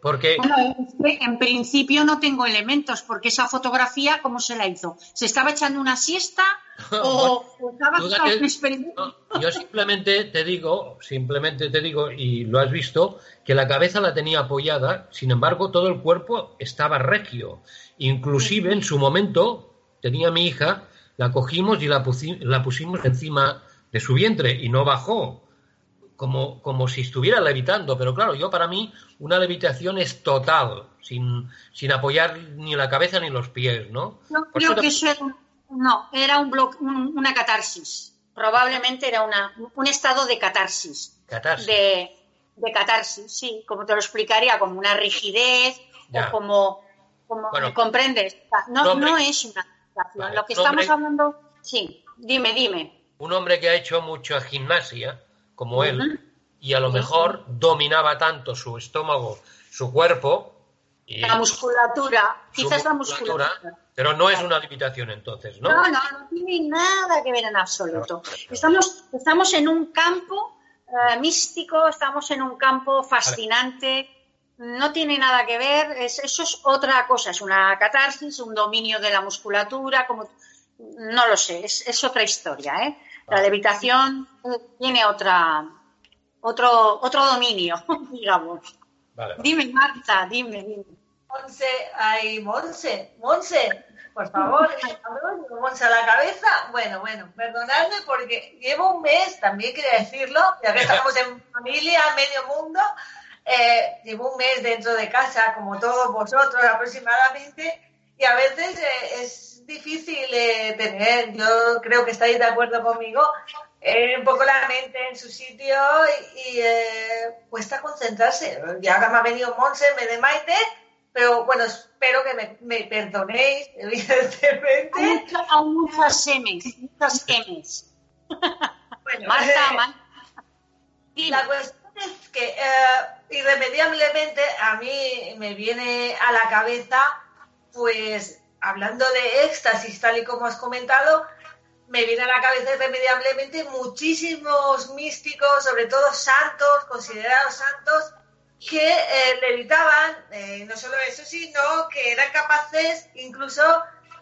porque... Bueno, en principio no tengo elementos, porque esa fotografía, ¿cómo se la hizo? ¿Se estaba echando una siesta o, estaba haciendo un experimento? yo simplemente te digo, simplemente te digo, y lo has visto, que la cabeza la tenía apoyada, sin embargo todo el cuerpo estaba regio. Inclusive en su momento tenía mi hija, la cogimos y la, pusimos encima de su vientre y no bajó, como, como si estuviera levitando. Pero claro, yo para mí una levitación es total, sin, sin apoyar ni la cabeza ni los pies, ¿no? No creo que eso era, no, era un, una catarsis. Probablemente era una, un estado de catarsis. Catarsis. De, de catarsis, sí, como te lo explicaría, como una rigidez o como como comprendes. No, no es una Lo que estamos hablando, sí, dime, dime. Un hombre que ha hecho mucha gimnasia, como él, y a lo mejor dominaba tanto su estómago, su cuerpo. Y la musculatura, quizás la musculatura. Pero no es una limitación entonces, ¿no? No, no, no tiene nada que ver en absoluto. Estamos, estamos en un campo eh, místico, estamos en un campo fascinante no tiene nada que ver, eso es otra cosa, es una catarsis, un dominio de la musculatura, como no lo sé, es, otra historia, ¿eh? La levitación tiene otra otro otro dominio, digamos. Dime, Marta, dime, dime. Monse, ay, Monse, Monse, por favor, Monse a la cabeza. Bueno, bueno, perdonadme porque llevo un mes, también quería decirlo, ya que estamos en familia, medio mundo, eh, llevo un mes dentro de casa, como todos vosotros aproximadamente, y a veces eh, es difícil eh, tener, yo creo que estáis de acuerdo conmigo, un poco la mente en su sitio y, cuesta concentrarse. Y ahora me ha venido Monse, me de Maite, pero bueno, espero que me, perdonéis, evidentemente. Aún muchas M's, muchas M's. Bueno, Marta, Marta. La cuestión es que eh, irremediablemente a mí me viene a la cabeza, pues hablando de éxtasis, tal y como has comentado, me viene a la cabeza irremediablemente muchísimos místicos, sobre todo santos, considerados santos, que eh, levitaban, eh, no solo eso, sino que eran capaces incluso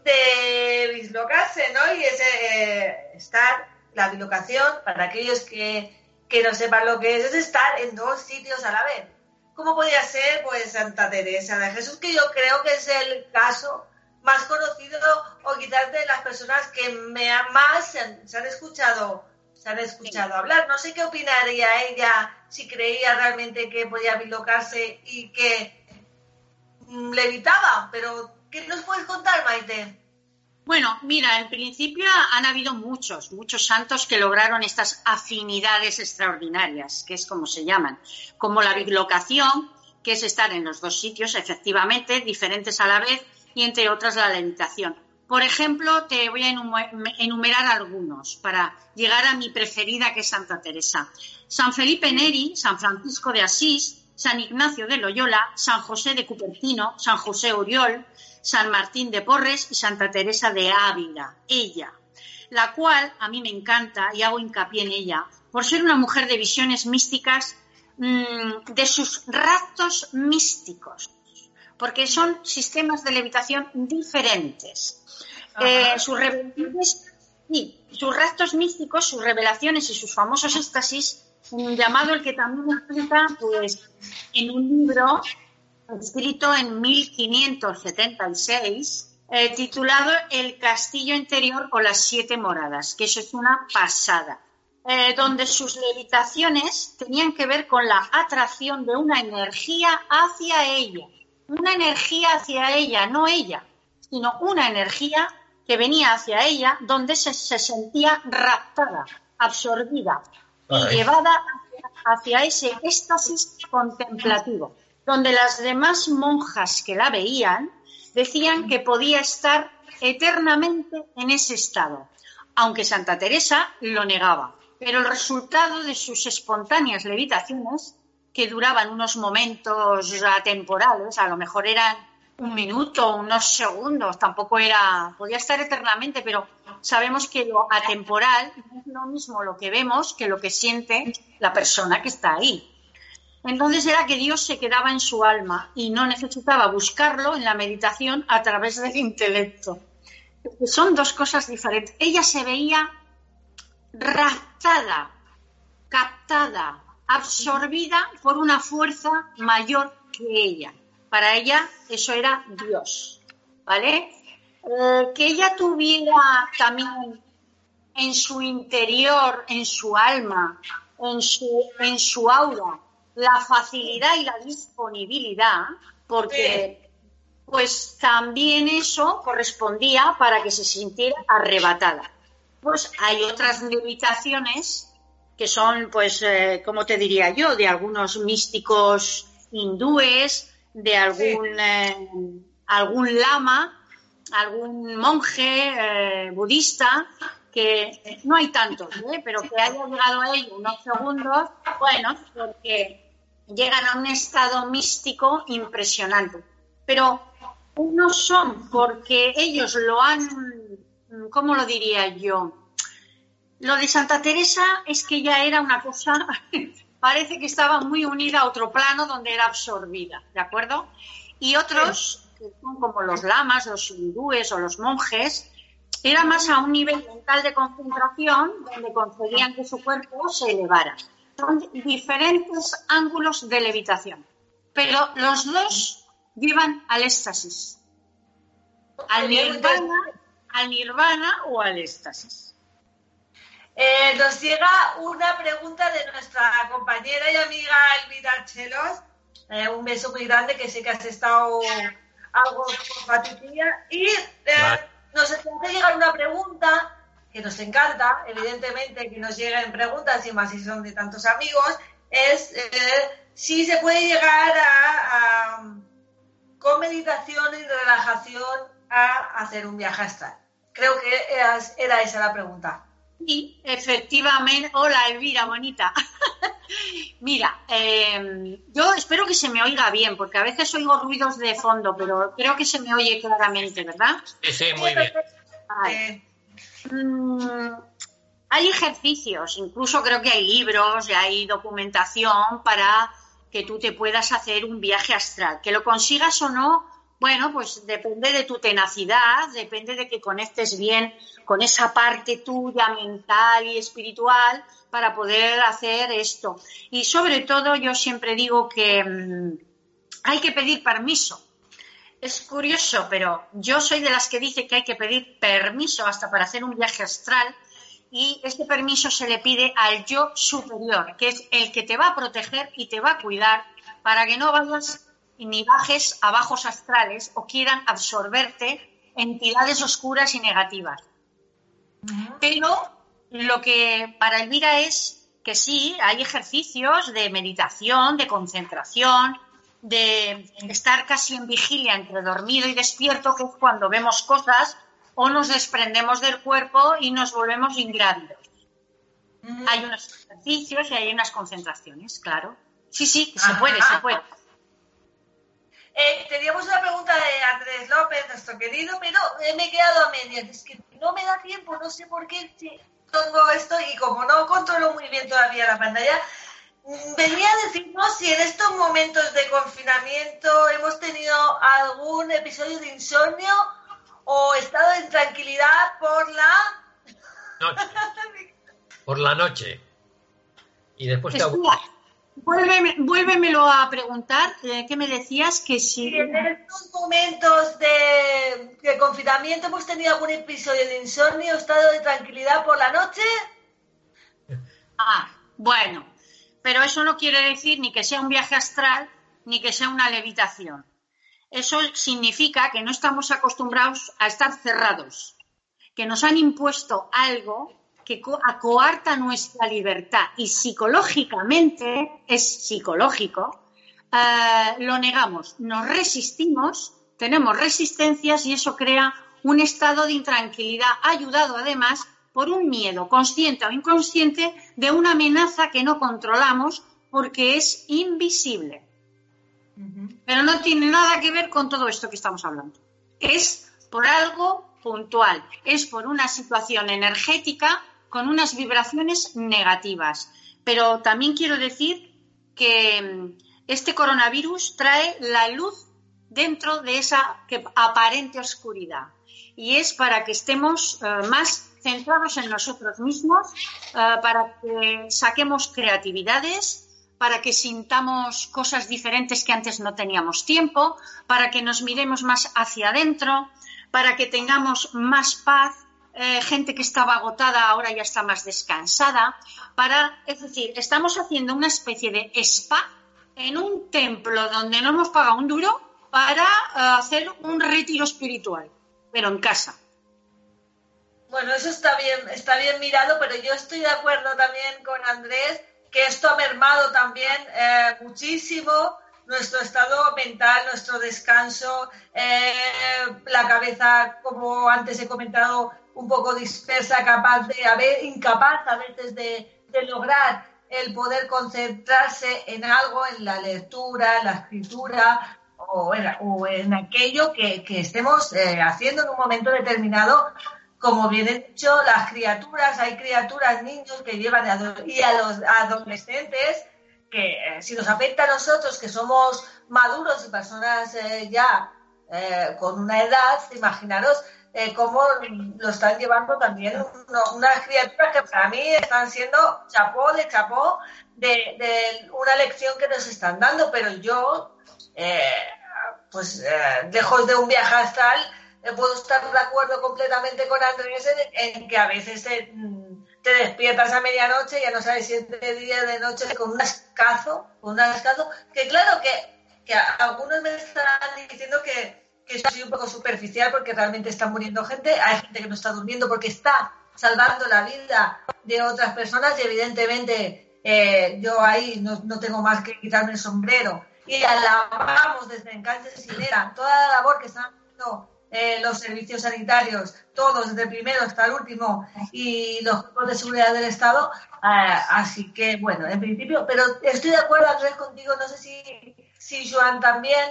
de dislocarse, ¿no? Y ese, estar, la dislocación, para aquellos que que no sepan lo que es, es estar en dos sitios a la vez. ¿Cómo podría ser pues Santa Teresa de Jesús, que yo creo que es el caso más conocido o quizás de las personas que me más se han, escuchado se han escuchado hablar. No sé qué opinaría ella si creía realmente que podía bilocarse y que mm, levitaba, pero ¿qué nos puedes contar, Maite? Bueno, mira, en principio han habido muchos, muchos santos que lograron estas afinidades extraordinarias, que es como se llaman, como la bilocación, que es estar en los dos sitios, efectivamente, diferentes a la vez, y entre otras la levitación. Por ejemplo, te voy a enumerar algunos para llegar a mi preferida, que es Santa Teresa. San Felipe Neri, San Francisco de Asís, San Ignacio de Loyola, San José de Cupertino, San José Oriol, San Martín de Porres y Santa Teresa de Ávila, ella, la cual a mí me encanta y hago hincapié en ella, por ser una mujer de visiones místicas, mm, de sus raptos místicos, porque son sistemas de levitación diferentes. Eh, sus revelaciones, sus raptos místicos, sus revelaciones y sus famosos éxtasis, llamado el que también explica pues, en un libro escrito en 1576, eh, titulado El castillo interior o las siete moradas, que eso es una pasada, eh, donde sus levitaciones tenían que ver con la atracción de una energía hacia ella, una energía hacia ella, no ella, sino una energía que venía hacia ella donde se, sentía raptada, absorbida y llevada hacia ese éxtasis contemplativo donde las demás monjas que la veían decían que podía estar eternamente en ese estado, aunque Santa Teresa lo negaba. Pero el resultado de sus espontáneas levitaciones, que duraban unos momentos atemporales, a lo mejor eran un minuto, unos segundos, tampoco era, podía estar eternamente, pero sabemos que lo atemporal no es lo mismo lo que vemos que lo que siente la persona que está ahí. Entonces era que Dios se quedaba en su alma y no necesitaba buscarlo en la meditación a través del intelecto. Son dos cosas diferentes. Ella se veía raptada, captada, absorbida por una fuerza mayor que ella. Para ella eso era Dios, ¿vale? Eh, que ella tuviera también en su interior, en su alma, en su, en su aura, la facilidad y la disponibilidad, porque pues también eso correspondía para que se sintiera arrebatada. Pues hay otras limitaciones que son, pues, eh, como te diría yo, de algunos místicos hindúes, de algún, eh, algún lama, algún monje eh, budista, que no hay tantos, pero que haya llegado a ello unos segundos, bueno, porque llegan a un estado místico impresionante. Pero no son porque ellos lo han, ¿cómo lo diría yo? Lo de Santa Teresa es que ya era una cosa, parece que estaba muy unida a otro plano donde era absorbida, ¿de acuerdo? Y otros, que son como los lamas, los hindúes o los monjes, era más a un nivel mental de concentración donde conseguían que su cuerpo se elevara son diferentes ángulos de levitación, pero los dos llevan al éxtasis, al nirvana, al nirvana o al éxtasis. Eh, nos llega una pregunta de nuestra compañera y amiga Elvira Chelos. Eh, un beso muy grande que sé que has estado algo con Patricia. Y eh, nos hace llegar una pregunta que nos encanta, evidentemente, que nos lleguen preguntas, y más si son de tantos amigos, es eh, si se puede llegar a, con meditación y relajación a hacer un viaje astral. Creo que era, esa la pregunta. Sí, efectivamente. Hola, Elvira, bonita. Mira, em, yo espero que se me oiga bien, porque a veces oigo ruidos de fondo, pero creo que se me oye claramente, ¿verdad? Sí, sí, muy bien. Mm, hay ejercicios, incluso creo que hay libros y hay documentación para que tú te puedas hacer un viaje astral. Que lo consigas o no, bueno, pues depende de tu tenacidad, depende de que conectes bien con esa parte tuya mental y espiritual para poder hacer esto. Y sobre todo yo siempre digo que mm, hay que pedir permiso es curioso, pero yo soy de las que dice que hay que pedir permiso hasta para hacer un viaje astral y este permiso se le pide al yo superior, que es el que te va a proteger y te va a cuidar para que no vayas ni bajes a bajos astrales o quieran absorberte entidades oscuras y negativas. Pero lo que para Elvira es que sí, hay ejercicios de meditación, de concentración, de estar casi en vigilia entre dormido y despierto, que es cuando vemos cosas o nos desprendemos del cuerpo y nos volvemos ingrávidos. Hay unos ejercicios y hay unas concentraciones, claro. Sí, sí, se puede, se puede. Eh, teníamos una pregunta de Andrés López, nuestro querido, pero eh, me he quedado a medias. Es que no me da tiempo, no sé por qué tengo esto y como no controlo muy bien todavía la pantalla, mm, venía a decirnos si en estos momentos de confinamiento hemos tenido algún episodio de insomnio o estado en tranquilidad por la noche. por la noche. Y después te vuélvemelo a preguntar, eh, ¿qué me decías? Que si... en estos momentos de, de, confinamiento hemos tenido algún episodio de insomnio, estado de tranquilidad por la noche. Ah, bueno, pero eso no quiere decir ni que sea un viaje astral ni que sea una levitación. Eso significa que no estamos acostumbrados a estar cerrados, que nos han impuesto algo que coarta nuestra libertad y psicológicamente es psicológico, eh, lo negamos, nos resistimos, tenemos resistencias y eso crea un estado de intranquilidad, ayudado además por un miedo consciente o inconsciente de una amenaza que no controlamos porque es invisible. Pero no tiene nada que ver con todo esto que estamos hablando. Es por algo puntual, es por una situación energética con unas vibraciones negativas. Pero también quiero decir que mm, este coronavirus trae la luz dentro de esa aparente oscuridad. Y es para que estemos eh, más centrados en nosotros mismos, eh, para que saquemos creatividades, para que sintamos cosas diferentes que antes no teníamos tiempo, para que nos miremos más hacia adentro, para que tengamos más paz, eh, gente que estaba agotada ahora ya está más descansada, para, es decir, estamos haciendo una especie de spa en un templo donde no hemos pagado un duro para eh, hacer un retiro espiritual, pero en casa. Bueno, eso está bien, está bien mirado, pero yo estoy de acuerdo también con Andrés que esto ha mermado también eh, muchísimo nuestro estado mental, nuestro descanso, la cabeza, como antes he comentado, un poco dispersa, capaz de haber, incapaz a veces de, lograr el poder concentrarse en algo, en la lectura, la escritura o en, aquello que, estemos eh, haciendo en un momento determinado. Como bien he dicho, las criaturas, hay criaturas, niños que llevan y a los adolescentes que eh, si nos afecta a nosotros que somos maduros y personas eh, ya con una edad, imaginaros eh, cómo lo están llevando también unas criaturas que para mí están siendo chapó de chapó de, una lección que nos están dando, pero yo, eh, pues eh, lejos de un viaje astral, puedo estar de acuerdo completamente con Andrés en, que a veces te, despiertas a medianoche ya no sabes si es de día de noche con un escazo, un escazo, que claro que, que algunos me están diciendo que que soy un poco superficial porque realmente está muriendo gente, hay gente que no está durmiendo porque está salvando la vida de otras personas y evidentemente eh, yo ahí no, tengo más que quitarme el sombrero. Y alabamos desde Encanche Sinera toda la labor que están haciendo eh, los servicios sanitarios, todos, desde el primero hasta el último, y los grupos de seguridad del Estado. Eh, así que, bueno, en principio, pero estoy de acuerdo, Andrés, contigo, no sé si, si Joan también,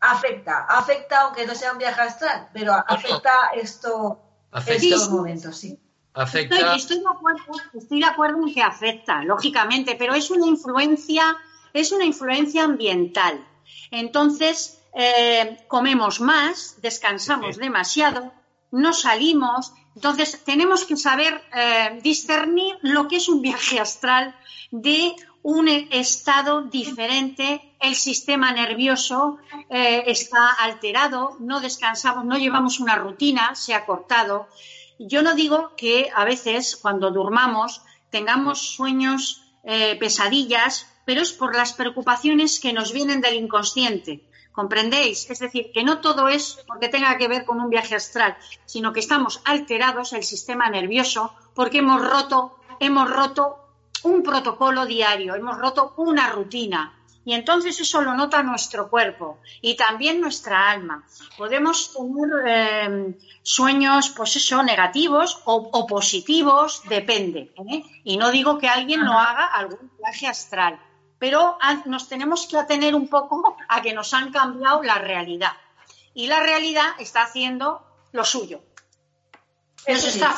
afecta, afecta aunque no sea un viaje astral, pero afecta esto, estos momentos, sí. Afecta... Estoy, de acuerdo, estoy de acuerdo en que afecta, lógicamente, pero es una influencia, es una influencia ambiental. Entonces, eh, comemos más, descansamos demasiado, no salimos. Entonces, tenemos que saber eh, discernir lo que es un viaje astral de un estado diferente, el sistema nervioso eh, está alterado, no descansamos, no llevamos una rutina, se ha cortado. Yo no digo que a veces cuando durmamos tengamos sueños, eh, pesadillas, pero es por las preocupaciones que nos vienen del inconsciente. ¿Comprendéis? Es decir, que no todo es porque tenga que ver con un viaje astral, sino que estamos alterados el sistema nervioso porque hemos roto, hemos roto un protocolo diario, hemos roto una rutina. Y entonces eso lo nota nuestro cuerpo y también nuestra alma. Podemos tener eh, sueños, pues eso, negativos o, positivos, depende. ¿eh? Y no digo que alguien no haga algún viaje astral, pero nos tenemos que atener un poco a que nos han cambiado la realidad. Y la realidad está haciendo lo suyo. Eso está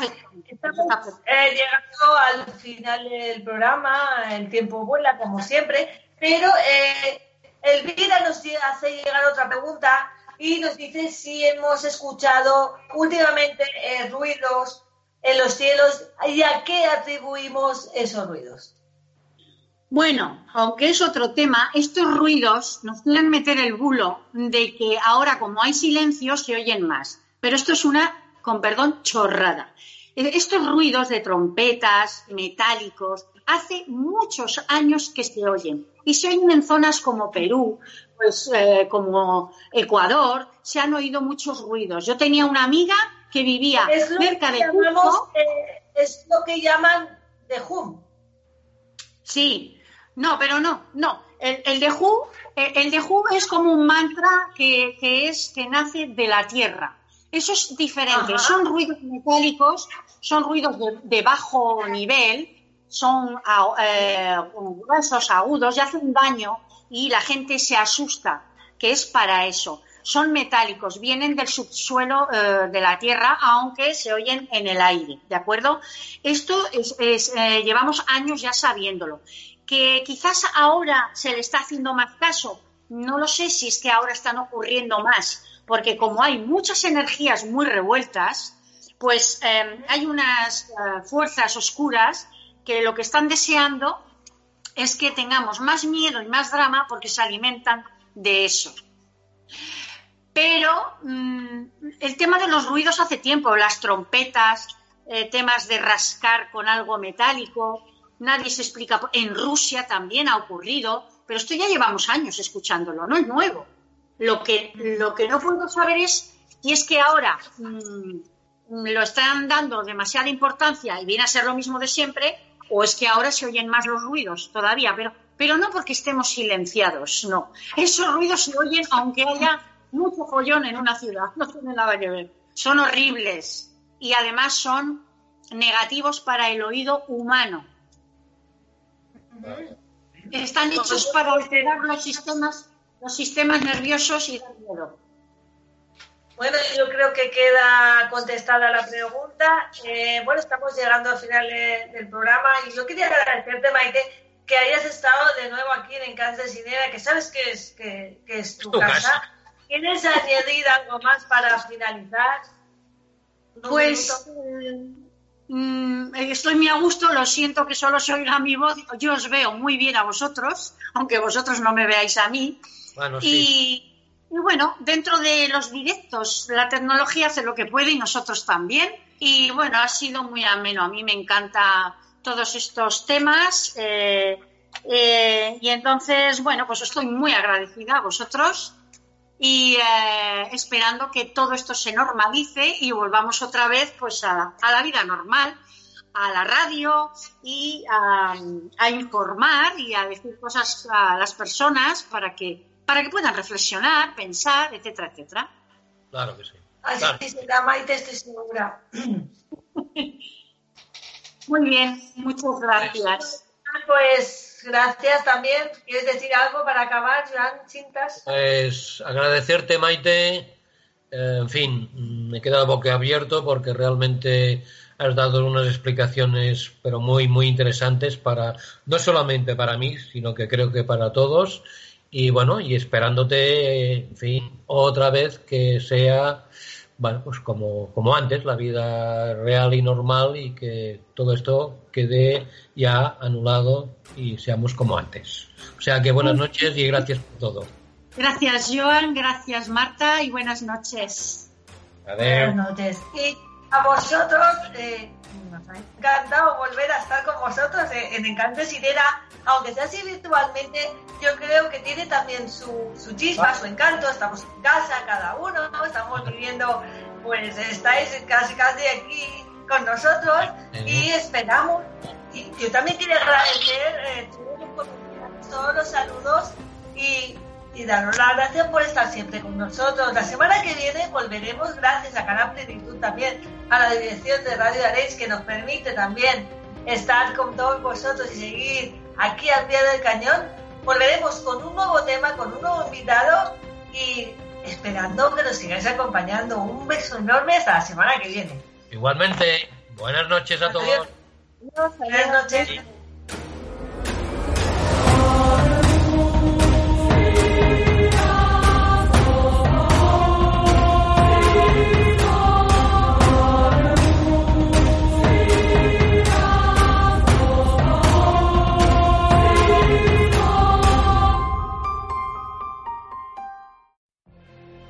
Estamos eh, llegando al final del programa, el tiempo vuela como siempre, pero eh, Elvira nos hace llegar otra pregunta y nos dice si hemos escuchado últimamente eh, ruidos en los cielos y a qué atribuimos esos ruidos. Bueno, aunque es otro tema, estos ruidos nos quieren meter el bulo de que ahora como hay silencio se oyen más. Pero esto es una, con perdón, chorrada. E, estos ruidos de trompetas, metálicos, hace muchos años que se oyen. Y se oyen en zonas como Perú, pues eh, como Ecuador, se han oído muchos ruidos. Yo tenía una amiga que vivía cerca de Cusco. Eh, es lo que llaman de hum. Sí, no, pero no, no. El, de Hu, el de es como un mantra que, es que nace de la tierra. Eso es diferente. Son ruidos metálicos, son ruidos de, bajo nivel, son eh, gruesos, agudos y hacen daño y la gente se asusta, que es para eso. Son metálicos, vienen del subsuelo eh, de la tierra, aunque se oyen en el aire, ¿de acuerdo? Esto es, eh, llevamos años ya sabiéndolo que quizás ahora se le está haciendo más caso. No lo sé si es que ahora están ocurriendo más, porque como hay muchas energías muy revueltas, pues em, hay unas eh, fuerzas oscuras que lo que están deseando es que tengamos más miedo y más drama porque se alimentan de eso. Pero mm, el tema de los ruidos hace tiempo, las trompetas, eh, temas de rascar con algo metálico, nadie se explica. En Rusia también ha ocurrido, pero esto ya llevamos años escuchándolo, no es nuevo. Lo que, lo que no puedo saber es si es que ahora mm, lo están dando demasiada importancia y viene a ser lo mismo de siempre, o es que ahora se oyen más los ruidos todavía, pero, pero no porque estemos silenciados, no. Esos ruidos se oyen aunque haya mucho follón en una ciudad, no tiene nada que ver. Son horribles y además son negativos para el oído humano. Están hechos para alterar los sistemas, los sistemas nerviosos y miedo. Bueno, yo creo que queda contestada la pregunta. Eh, bueno, estamos llegando al final del programa y yo quería agradecerte, Maite, que hayas estado de nuevo aquí en Casa de que sabes que es, que, es tu, casa. ¿Tienes añadir algo más para finalizar? Pues Mm, estoy muy a gusto, lo siento que solo soy oiga mi voz, yo os veo muy bien a vosotros, aunque vosotros no me veáis a mí. y, bueno, dentro de los directos, la tecnología hace lo que puede y nosotros también. Y bueno, ha sido muy ameno, a mí me encanta todos estos temas. Eh, eh, y entonces, bueno, pues estoy muy agradecida a vosotros y eh, esperando que todo esto se normalice y volvamos otra vez pues a, la vida normal, a la radio y a, informar y a decir cosas a las personas para que para que puedan reflexionar, pensar, etcétera, etcétera. Claro que sí. Así será, Maite, estoy segura. Muy bien, muchas gracias. Pues gracias también. ¿Quieres decir algo para acabar, Joan Cintas? Pues agradecerte, Maite. Eh, en fin, me he quedado boquiabierto porque realmente has dado unas explicaciones, pero muy, muy interesantes para, no solamente para mí, sino que creo que para todos. Y bueno, y esperándote, en fin, otra vez que sea bueno, pues como, como antes, la vida real y normal y que todo esto quede ya anulado y seamos como antes. O sea que buenas noches y gracias por todo. Gracias, Joan, gracias, Marta, y buenas noches. Buenas noches. a vosotros. Eh, nos ha encantado volver a estar con vosotros en, Encanto Sirena, aunque sea así virtualmente, yo creo que tiene también su, su chispa, su encanto. Estamos en casa cada uno, estamos viviendo, pues estáis casi casi aquí con nosotros y esperamos. Y yo también quiero agradecer eh, todos los saludos y y daros las gracias por estar siempre con nosotros. La semana que viene volveremos gracias a Canal Plenitud también, a la dirección de Radio Arenys que nos permite también estar con todos vosotros y seguir aquí al pie del cañón. Volveremos con un nuevo tema, con un nuevo invitado y esperando que nos sigáis acompañando. Un beso enorme hasta la semana que viene. Igualmente, buenas noches a todos. Buenas noches.